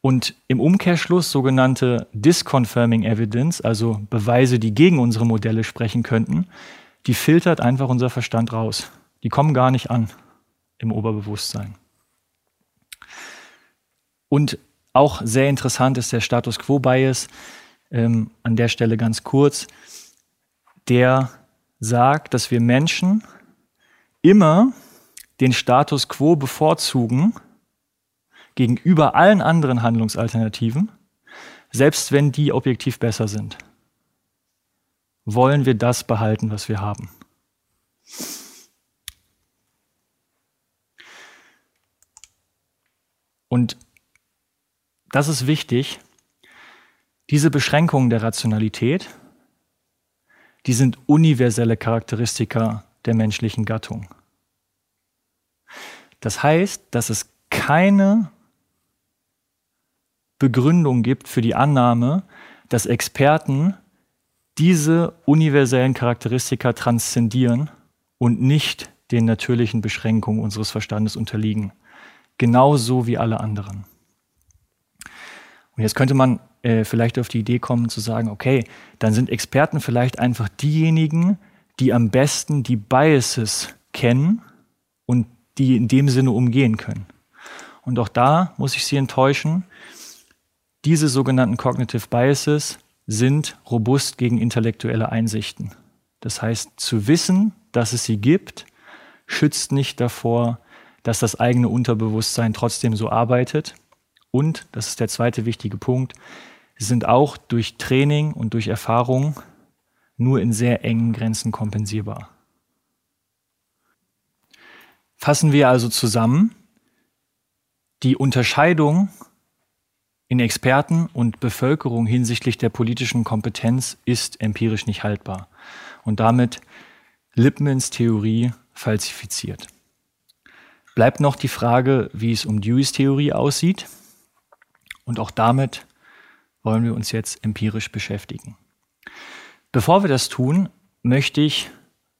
Und im Umkehrschluss sogenannte Disconfirming Evidence, also Beweise, die gegen unsere Modelle sprechen könnten, die filtert einfach unser Verstand raus. Die kommen gar nicht an im Oberbewusstsein. Und auch sehr interessant ist der Status Quo Bias, ähm, an der Stelle ganz kurz, der sagt, dass wir Menschen immer den Status quo bevorzugen gegenüber allen anderen Handlungsalternativen, selbst wenn die objektiv besser sind. Wollen wir das behalten, was wir haben? Und das ist wichtig. Diese Beschränkungen der Rationalität, die sind universelle Charakteristika der menschlichen Gattung. Das heißt, dass es keine Begründung gibt für die Annahme, dass Experten diese universellen Charakteristika transzendieren und nicht den natürlichen Beschränkungen unseres Verstandes unterliegen. Genauso wie alle anderen. Und jetzt könnte man äh, vielleicht auf die Idee kommen zu sagen, okay, dann sind Experten vielleicht einfach diejenigen, die am besten die Biases kennen und die in dem Sinne umgehen können. Und auch da muss ich Sie enttäuschen, diese sogenannten Cognitive Biases sind robust gegen intellektuelle Einsichten. Das heißt, zu wissen, dass es sie gibt, schützt nicht davor, dass das eigene Unterbewusstsein trotzdem so arbeitet. Und, das ist der zweite wichtige Punkt, sind auch durch Training und durch Erfahrung nur in sehr engen Grenzen kompensierbar. Fassen wir also zusammen, die Unterscheidung in Experten und Bevölkerung hinsichtlich der politischen Kompetenz ist empirisch nicht haltbar und damit Lippmans Theorie falsifiziert. Bleibt noch die Frage, wie es um Deweys Theorie aussieht und auch damit wollen wir uns jetzt empirisch beschäftigen. Bevor wir das tun, möchte ich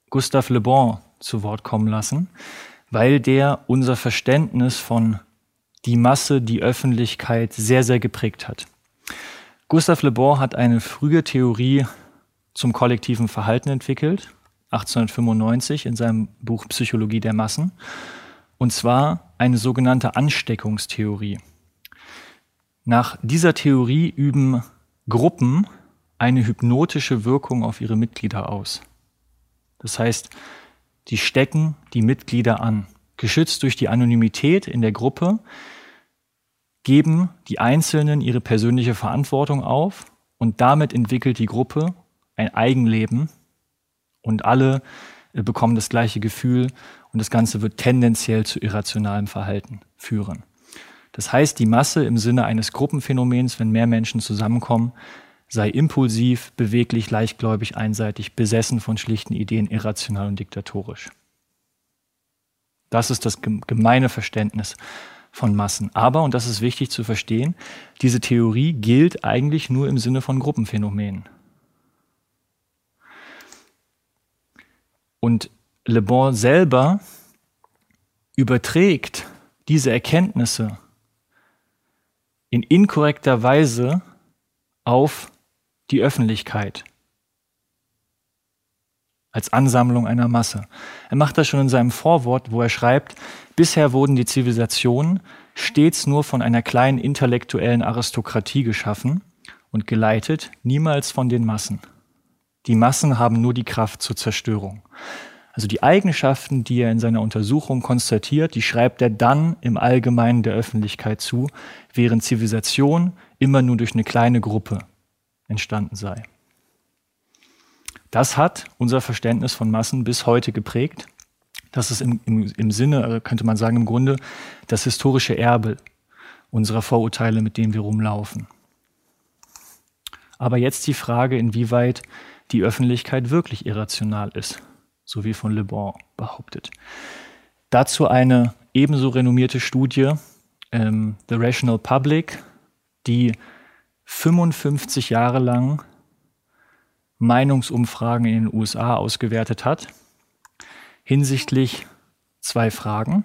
Gustave Le Bon zu Wort kommen lassen, weil der unser Verständnis von die Masse, die Öffentlichkeit sehr, sehr geprägt hat. Gustave Le Bon hat eine frühe Theorie zum kollektiven Verhalten entwickelt, 1895 in seinem Buch Psychologie der Massen, und zwar eine sogenannte Ansteckungstheorie. Nach dieser Theorie üben Gruppen eine hypnotische Wirkung auf ihre Mitglieder aus. Das heißt, die stecken die Mitglieder an. Geschützt durch die Anonymität in der Gruppe geben die Einzelnen ihre persönliche Verantwortung auf und damit entwickelt die Gruppe ein Eigenleben und alle äh, bekommen das gleiche Gefühl und das Ganze wird tendenziell zu irrationalem Verhalten führen. Das heißt, die Masse im Sinne eines Gruppenphänomens, wenn mehr Menschen zusammenkommen, sei impulsiv, beweglich, leichtgläubig, einseitig, besessen von schlichten Ideen, irrational und diktatorisch. Das ist das gemeine Verständnis von Massen. Aber, und das ist wichtig zu verstehen, diese Theorie gilt eigentlich nur im Sinne von Gruppenphänomenen. Und Le Bon selber überträgt diese Erkenntnisse in inkorrekter Weise auf die Öffentlichkeit als Ansammlung einer Masse. Er macht das schon in seinem Vorwort, wo er schreibt, bisher wurden die Zivilisationen stets nur von einer kleinen intellektuellen Aristokratie geschaffen und geleitet, niemals von den Massen. Die Massen haben nur die Kraft zur Zerstörung. Also die Eigenschaften, die er in seiner Untersuchung konstatiert, die schreibt er dann im Allgemeinen der Öffentlichkeit zu, während Zivilisation immer nur durch eine kleine Gruppe entstanden sei. Das hat unser Verständnis von Massen bis heute geprägt. Das ist im, im, im Sinne, äh, könnte man sagen, im Grunde das historische Erbe unserer Vorurteile, mit denen wir rumlaufen. Aber jetzt die Frage, inwieweit die Öffentlichkeit wirklich irrational ist, so wie von Le Bon behauptet. Dazu eine ebenso renommierte Studie, ähm, The Rational Public, die 55 Jahre lang Meinungsumfragen in den USA ausgewertet hat, hinsichtlich zwei Fragen.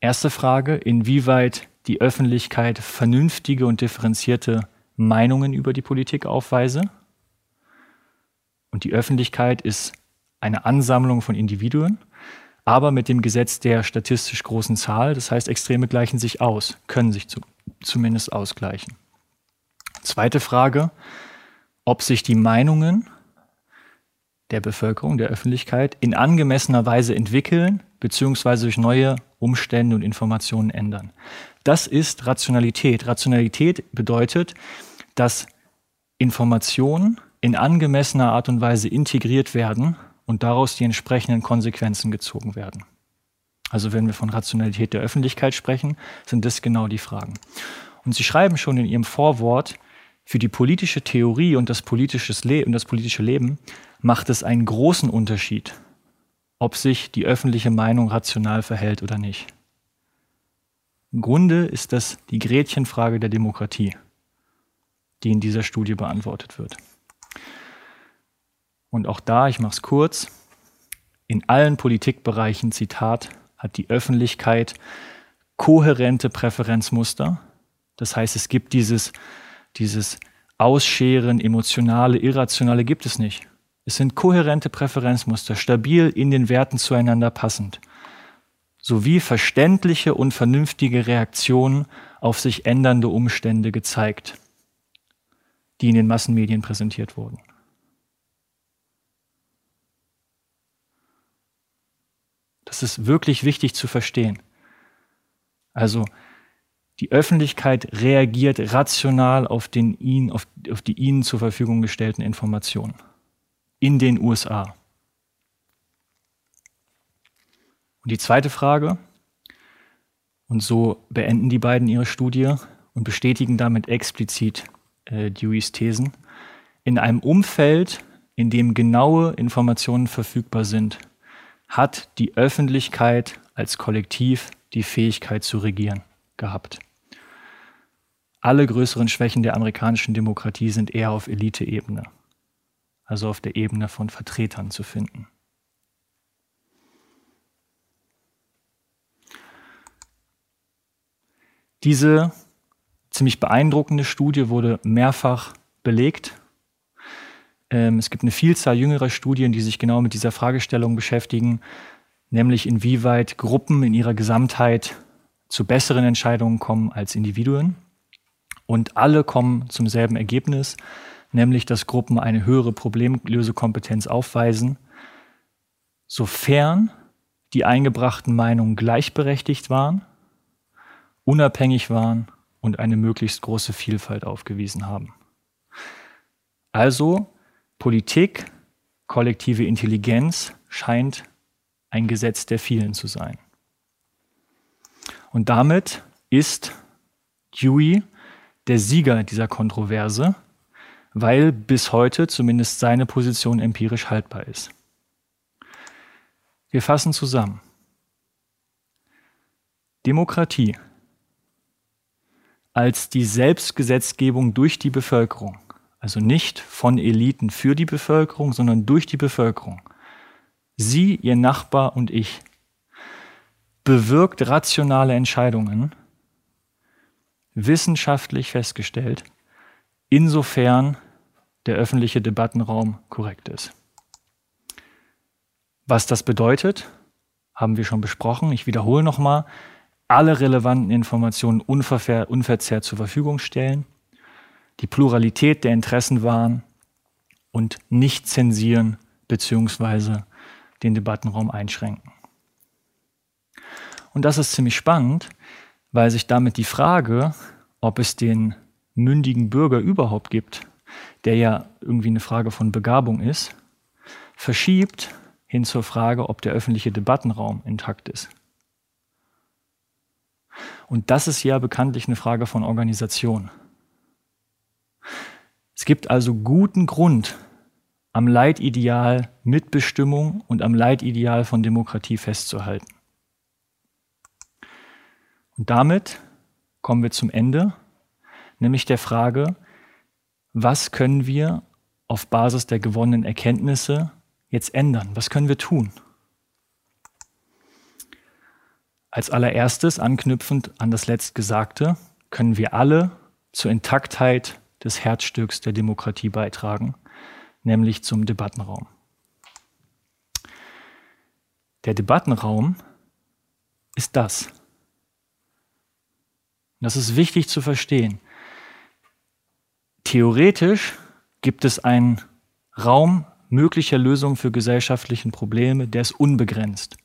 Erste Frage, inwieweit die Öffentlichkeit vernünftige und differenzierte Meinungen über die Politik aufweise. Und die Öffentlichkeit ist eine Ansammlung von Individuen, aber mit dem Gesetz der statistisch großen Zahl. Das heißt, Extreme gleichen sich aus, können sich zu, zumindest ausgleichen. Zweite Frage, ob sich die Meinungen der Bevölkerung, der Öffentlichkeit in angemessener Weise entwickeln beziehungsweise durch neue Umstände und Informationen ändern. Das ist Rationalität. Rationalität bedeutet, dass Informationen in angemessener Art und Weise integriert werden und daraus die entsprechenden Konsequenzen gezogen werden. Also wenn wir von Rationalität der Öffentlichkeit sprechen, sind das genau die Fragen. Und Sie schreiben schon in Ihrem Vorwort, für die politische Theorie und das, politisches Le und das politische Leben macht es einen großen Unterschied, ob sich die öffentliche Meinung rational verhält oder nicht. Im Grunde ist das die Gretchenfrage der Demokratie, die in dieser Studie beantwortet wird. Und auch da, ich mache es kurz, in allen Politikbereichen, Zitat, hat die Öffentlichkeit kohärente Präferenzmuster. Das heißt, es gibt dieses dieses Ausscheren, emotionale, irrationale gibt es nicht. Es sind kohärente Präferenzmuster, stabil in den Werten zueinander passend, sowie verständliche und vernünftige Reaktionen auf sich ändernde Umstände gezeigt, die in den Massenmedien präsentiert wurden. Das ist wirklich wichtig zu verstehen. Also die Öffentlichkeit reagiert rational auf, den ihn, auf, auf die ihnen zur Verfügung gestellten Informationen. In den USA. Und die zweite Frage, und so beenden die beiden ihre Studie und bestätigen damit explizit äh, Deweys Thesen, in einem Umfeld, in dem genaue Informationen verfügbar sind, hat die Öffentlichkeit als Kollektiv die Fähigkeit zu regieren gehabt alle größeren Schwächen der amerikanischen Demokratie sind eher auf Eliteebene, also auf der Ebene von Vertretern zu finden. Diese ziemlich beeindruckende Studie wurde mehrfach belegt. Ähm, es gibt eine Vielzahl jüngerer Studien, die sich genau mit dieser Fragestellung beschäftigen, nämlich inwieweit Gruppen in ihrer Gesamtheit zu besseren Entscheidungen kommen als Individuen. Und alle kommen zum selben Ergebnis, nämlich dass Gruppen eine höhere Problemlösekompetenz aufweisen, sofern die eingebrachten Meinungen gleichberechtigt waren, unabhängig waren und eine möglichst große Vielfalt aufgewiesen haben. Also Politik, kollektive Intelligenz scheint ein Gesetz der vielen zu sein. Und damit ist Dewey der Sieger dieser Kontroverse, weil bis heute zumindest seine Position empirisch haltbar ist. Wir fassen zusammen. Demokratie als die Selbstgesetzgebung durch die Bevölkerung, also nicht von Eliten für die Bevölkerung, sondern durch die Bevölkerung, Sie, Ihr Nachbar und ich, bewirkt rationale Entscheidungen, wissenschaftlich festgestellt, insofern der öffentliche Debattenraum korrekt ist. Was das bedeutet, haben wir schon besprochen. Ich wiederhole nochmal, alle relevanten Informationen unverzerrt zur Verfügung stellen, die Pluralität der Interessen wahren und nicht zensieren bzw. den Debattenraum einschränken. Und das ist ziemlich spannend, weil sich damit die Frage, ob es den mündigen Bürger überhaupt gibt, der ja irgendwie eine Frage von Begabung ist, verschiebt hin zur Frage, ob der öffentliche Debattenraum intakt ist. Und das ist ja bekanntlich eine Frage von Organisation. Es gibt also guten Grund, am Leitideal Mitbestimmung und am Leitideal von Demokratie festzuhalten. Und damit kommen wir zum Ende, nämlich der Frage, was können wir auf Basis der gewonnenen Erkenntnisse jetzt ändern? Was können wir tun? Als allererstes, anknüpfend an das Letztgesagte, können wir alle zur Intaktheit des Herzstücks der Demokratie beitragen, nämlich zum Debattenraum. Der Debattenraum ist das. Das ist wichtig zu verstehen. Theoretisch gibt es einen Raum möglicher Lösungen für gesellschaftliche Probleme, der ist unbegrenzt.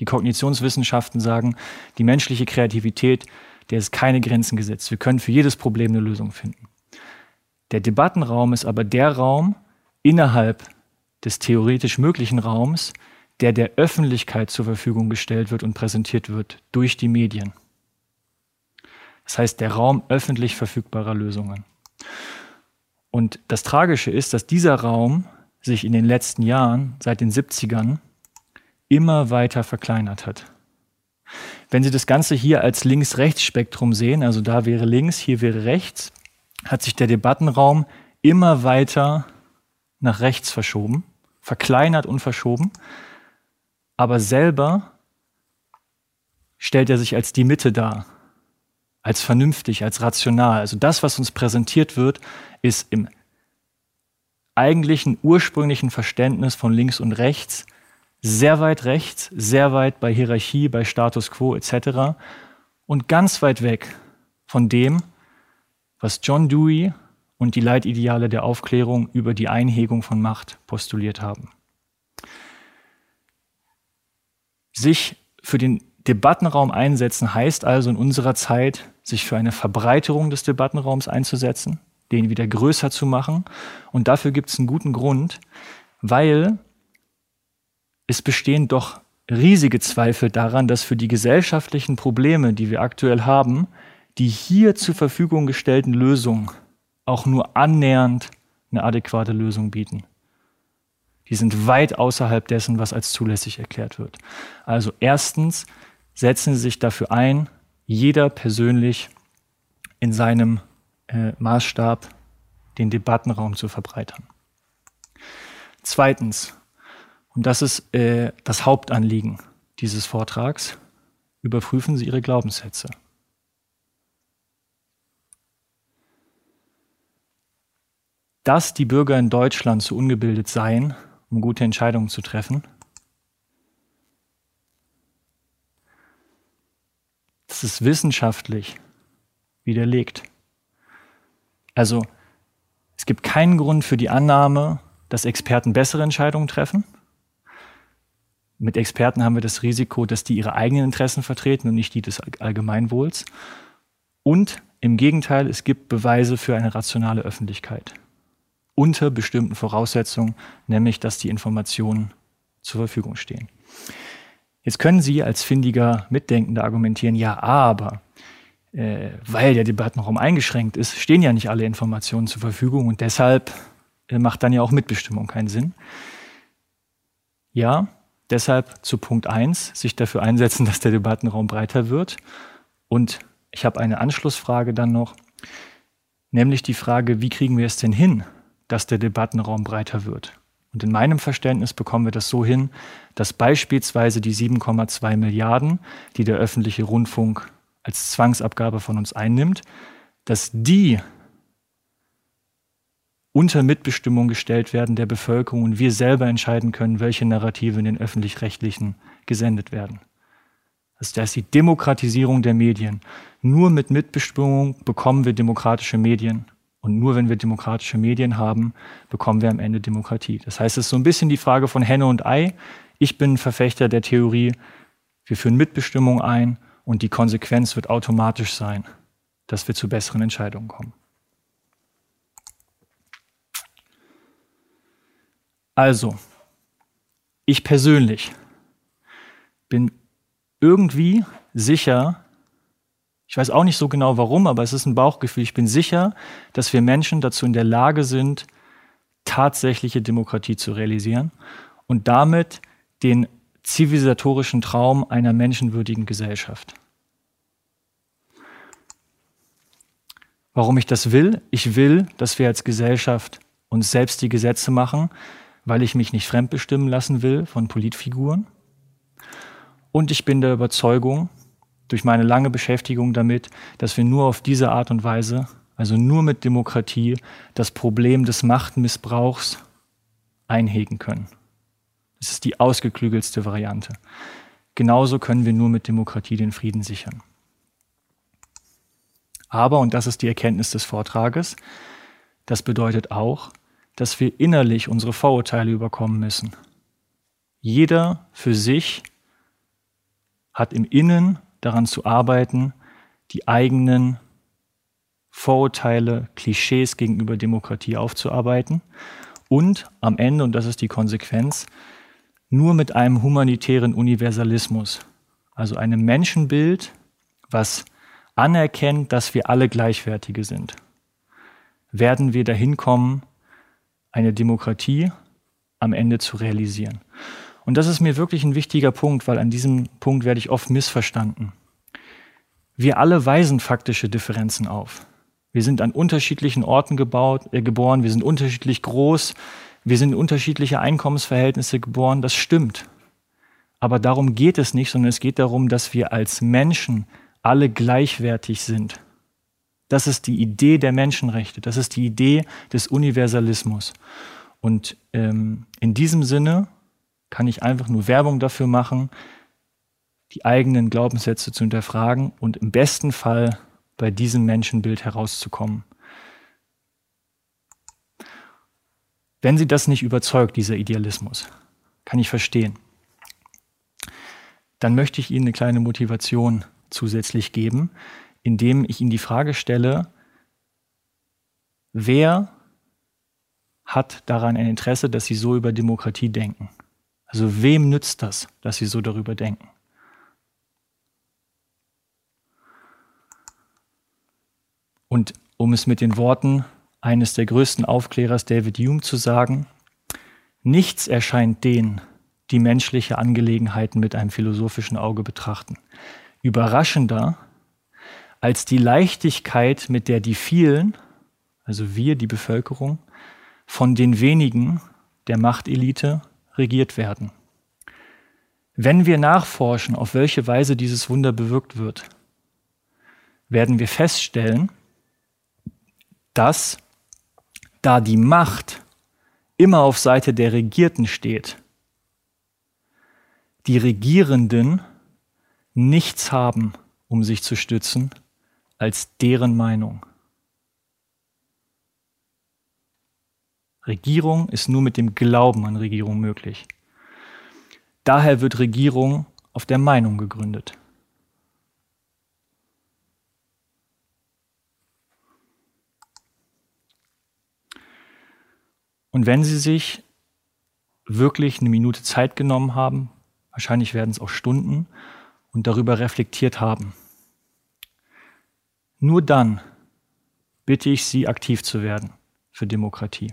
Die Kognitionswissenschaften sagen, die menschliche Kreativität, der ist keine Grenzen gesetzt. Wir können für jedes Problem eine Lösung finden. Der Debattenraum ist aber der Raum innerhalb des theoretisch möglichen Raums, der der Öffentlichkeit zur Verfügung gestellt wird und präsentiert wird durch die Medien. Das heißt, der Raum öffentlich verfügbarer Lösungen. Und das Tragische ist, dass dieser Raum sich in den letzten Jahren, seit den 70ern, immer weiter verkleinert hat. Wenn Sie das Ganze hier als Links-Rechts-Spektrum sehen, also da wäre links, hier wäre rechts, hat sich der Debattenraum immer weiter nach rechts verschoben, verkleinert und verschoben, aber selber stellt er sich als die Mitte dar als vernünftig, als rational. Also das, was uns präsentiert wird, ist im eigentlichen ursprünglichen Verständnis von links und rechts sehr weit rechts, sehr weit bei Hierarchie, bei Status quo etc. und ganz weit weg von dem, was John Dewey und die Leitideale der Aufklärung über die Einhegung von Macht postuliert haben. Sich für den Debattenraum einsetzen heißt also in unserer Zeit, sich für eine Verbreiterung des Debattenraums einzusetzen, den wieder größer zu machen. Und dafür gibt es einen guten Grund, weil es bestehen doch riesige Zweifel daran, dass für die gesellschaftlichen Probleme, die wir aktuell haben, die hier zur Verfügung gestellten Lösungen auch nur annähernd eine adäquate Lösung bieten. Die sind weit außerhalb dessen, was als zulässig erklärt wird. Also erstens, setzen Sie sich dafür ein, jeder persönlich in seinem äh, Maßstab den Debattenraum zu verbreitern. Zweitens, und das ist äh, das Hauptanliegen dieses Vortrags, überprüfen Sie Ihre Glaubenssätze. Dass die Bürger in Deutschland zu ungebildet seien, um gute Entscheidungen zu treffen, Das ist wissenschaftlich widerlegt. Also es gibt keinen Grund für die Annahme, dass Experten bessere Entscheidungen treffen. Mit Experten haben wir das Risiko, dass die ihre eigenen Interessen vertreten und nicht die des Allgemeinwohls. Und im Gegenteil, es gibt Beweise für eine rationale Öffentlichkeit. Unter bestimmten Voraussetzungen, nämlich dass die Informationen zur Verfügung stehen. Jetzt können Sie als findiger Mitdenkender argumentieren, ja, aber äh, weil der Debattenraum eingeschränkt ist, stehen ja nicht alle Informationen zur Verfügung und deshalb äh, macht dann ja auch Mitbestimmung keinen Sinn. Ja, Deshalb zu Punkt 1, sich dafür einsetzen, [laughs] dass der Debattenraum breiter wird. Und ich habe eine Anschlussfrage dann noch, nämlich die Frage, wie kriegen wir es denn hin, dass der Debattenraum breiter wird? Und in meinem Verständnis bekommen wir das so hin, dass beispielsweise die 7,2 Milliarden, die der öffentliche Rundfunk als Zwangsabgabe von uns einnimmt, dass die unter Mitbestimmung gestellt werden der Bevölkerung und wir selber entscheiden können, welche Narrative in den öffentlich-rechtlichen gesendet werden. Das ist die Demokratisierung der Medien. Nur mit Mitbestimmung bekommen wir demokratische Medien. Und nur wenn wir demokratische Medien haben, bekommen wir am Ende Demokratie. Das heißt, es ist so ein bisschen die Frage von Henne und Ei. Ich bin Verfechter der Theorie, wir führen Mitbestimmung ein und die Konsequenz wird automatisch sein, dass wir zu besseren Entscheidungen kommen. Also, ich persönlich bin irgendwie sicher, ich weiß auch nicht so genau warum, aber es ist ein Bauchgefühl, ich bin sicher, dass wir Menschen dazu in der Lage sind, tatsächliche Demokratie zu realisieren und damit den zivilisatorischen Traum einer menschenwürdigen Gesellschaft. Warum ich das will? Ich will, dass wir als Gesellschaft uns selbst die Gesetze machen, weil ich mich nicht fremdbestimmen lassen will von Politfiguren. Und ich bin der Überzeugung, durch meine lange Beschäftigung damit, dass wir nur auf diese Art und Weise, also nur mit Demokratie, das Problem des Machtmissbrauchs einhegen können. Das ist die ausgeklügelste Variante. Genauso können wir nur mit Demokratie den Frieden sichern. Aber, und das ist die Erkenntnis des Vortrages, das bedeutet auch, dass wir innerlich unsere Vorurteile überkommen müssen. Jeder für sich hat im Innen daran zu arbeiten, die eigenen Vorurteile, Klischees gegenüber Demokratie aufzuarbeiten und am Ende, und das ist die Konsequenz, nur mit einem humanitären Universalismus, also einem Menschenbild, was anerkennt, dass wir alle Gleichwertige sind, werden wir dahin kommen, eine Demokratie am Ende zu realisieren. Und das ist mir wirklich ein wichtiger Punkt, weil an diesem Punkt werde ich oft missverstanden. Wir alle weisen faktische Differenzen auf. Wir sind an unterschiedlichen Orten gebaut, äh, geboren, wir sind unterschiedlich groß, wir sind in unterschiedliche Einkommensverhältnisse geboren, das stimmt. Aber darum geht es nicht, sondern es geht darum, dass wir als Menschen alle gleichwertig sind. Das ist die Idee der Menschenrechte, das ist die Idee des Universalismus. Und ähm, in diesem Sinne kann ich einfach nur Werbung dafür machen, die eigenen Glaubenssätze zu hinterfragen und im besten Fall bei diesem Menschenbild herauszukommen. Wenn Sie das nicht überzeugt, dieser Idealismus, kann ich verstehen, dann möchte ich Ihnen eine kleine Motivation zusätzlich geben, indem ich Ihnen die Frage stelle, wer hat daran ein Interesse, dass Sie so über Demokratie denken? Also wem nützt das, dass Sie so darüber denken? Und um es mit den Worten eines der größten Aufklärers David Hume zu sagen, nichts erscheint denen, die menschliche Angelegenheiten mit einem philosophischen Auge betrachten, überraschender als die Leichtigkeit, mit der die vielen, also wir, die Bevölkerung, von den wenigen der Machtelite regiert werden. Wenn wir nachforschen, auf welche Weise dieses Wunder bewirkt wird, werden wir feststellen, dass da die Macht immer auf Seite der Regierten steht, die Regierenden nichts haben, um sich zu stützen, als deren Meinung. Regierung ist nur mit dem Glauben an Regierung möglich. Daher wird Regierung auf der Meinung gegründet. Und wenn Sie sich wirklich eine Minute Zeit genommen haben, wahrscheinlich werden es auch Stunden, und darüber reflektiert haben, nur dann bitte ich Sie, aktiv zu werden für Demokratie.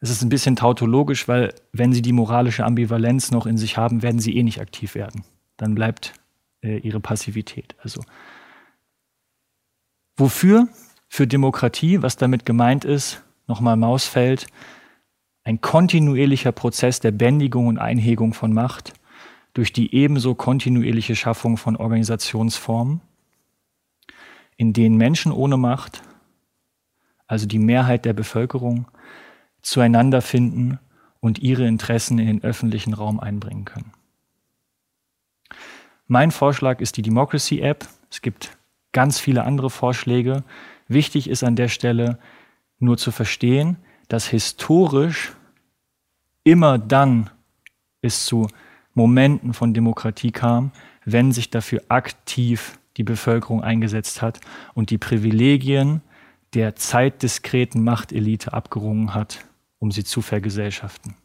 Es ist ein bisschen tautologisch, weil wenn sie die moralische Ambivalenz noch in sich haben, werden sie eh nicht aktiv werden. Dann bleibt äh, ihre Passivität. Also wofür? Für Demokratie, was damit gemeint ist, nochmal Mausfeld, ein kontinuierlicher Prozess der Bändigung und Einhegung von Macht durch die ebenso kontinuierliche Schaffung von Organisationsformen, in denen Menschen ohne Macht, also die Mehrheit der Bevölkerung, zueinander finden und ihre Interessen in den öffentlichen Raum einbringen können. Mein Vorschlag ist die Democracy App. Es gibt ganz viele andere Vorschläge. Wichtig ist an der Stelle nur zu verstehen, dass historisch immer dann es zu Momenten von Demokratie kam, wenn sich dafür aktiv die Bevölkerung eingesetzt hat und die Privilegien der zeitdiskreten Machtelite abgerungen hat um sie zu vergesellschaften.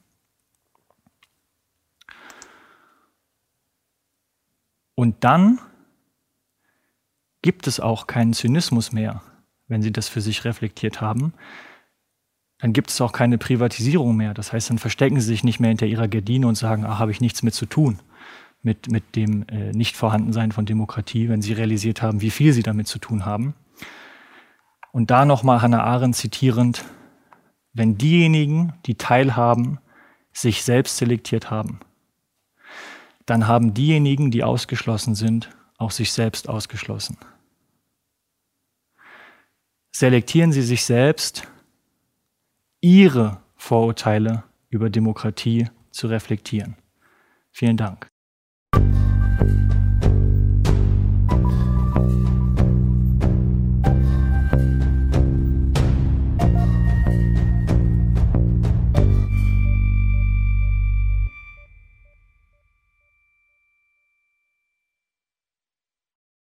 Und dann gibt es auch keinen Zynismus mehr, wenn sie das für sich reflektiert haben. Dann gibt es auch keine Privatisierung mehr. Das heißt, dann verstecken sie sich nicht mehr hinter ihrer Gardine und sagen, ah, habe ich nichts mit zu tun mit, mit dem äh, Nichtvorhandensein von Demokratie, wenn sie realisiert haben, wie viel sie damit zu tun haben. Und da nochmal Hannah Arendt zitierend, wenn diejenigen, die teilhaben, sich selbst selektiert haben. Dann haben diejenigen, die ausgeschlossen sind, auch sich selbst ausgeschlossen. Selektieren Sie sich selbst, Ihre Vorurteile über Demokratie zu reflektieren. Vielen Dank.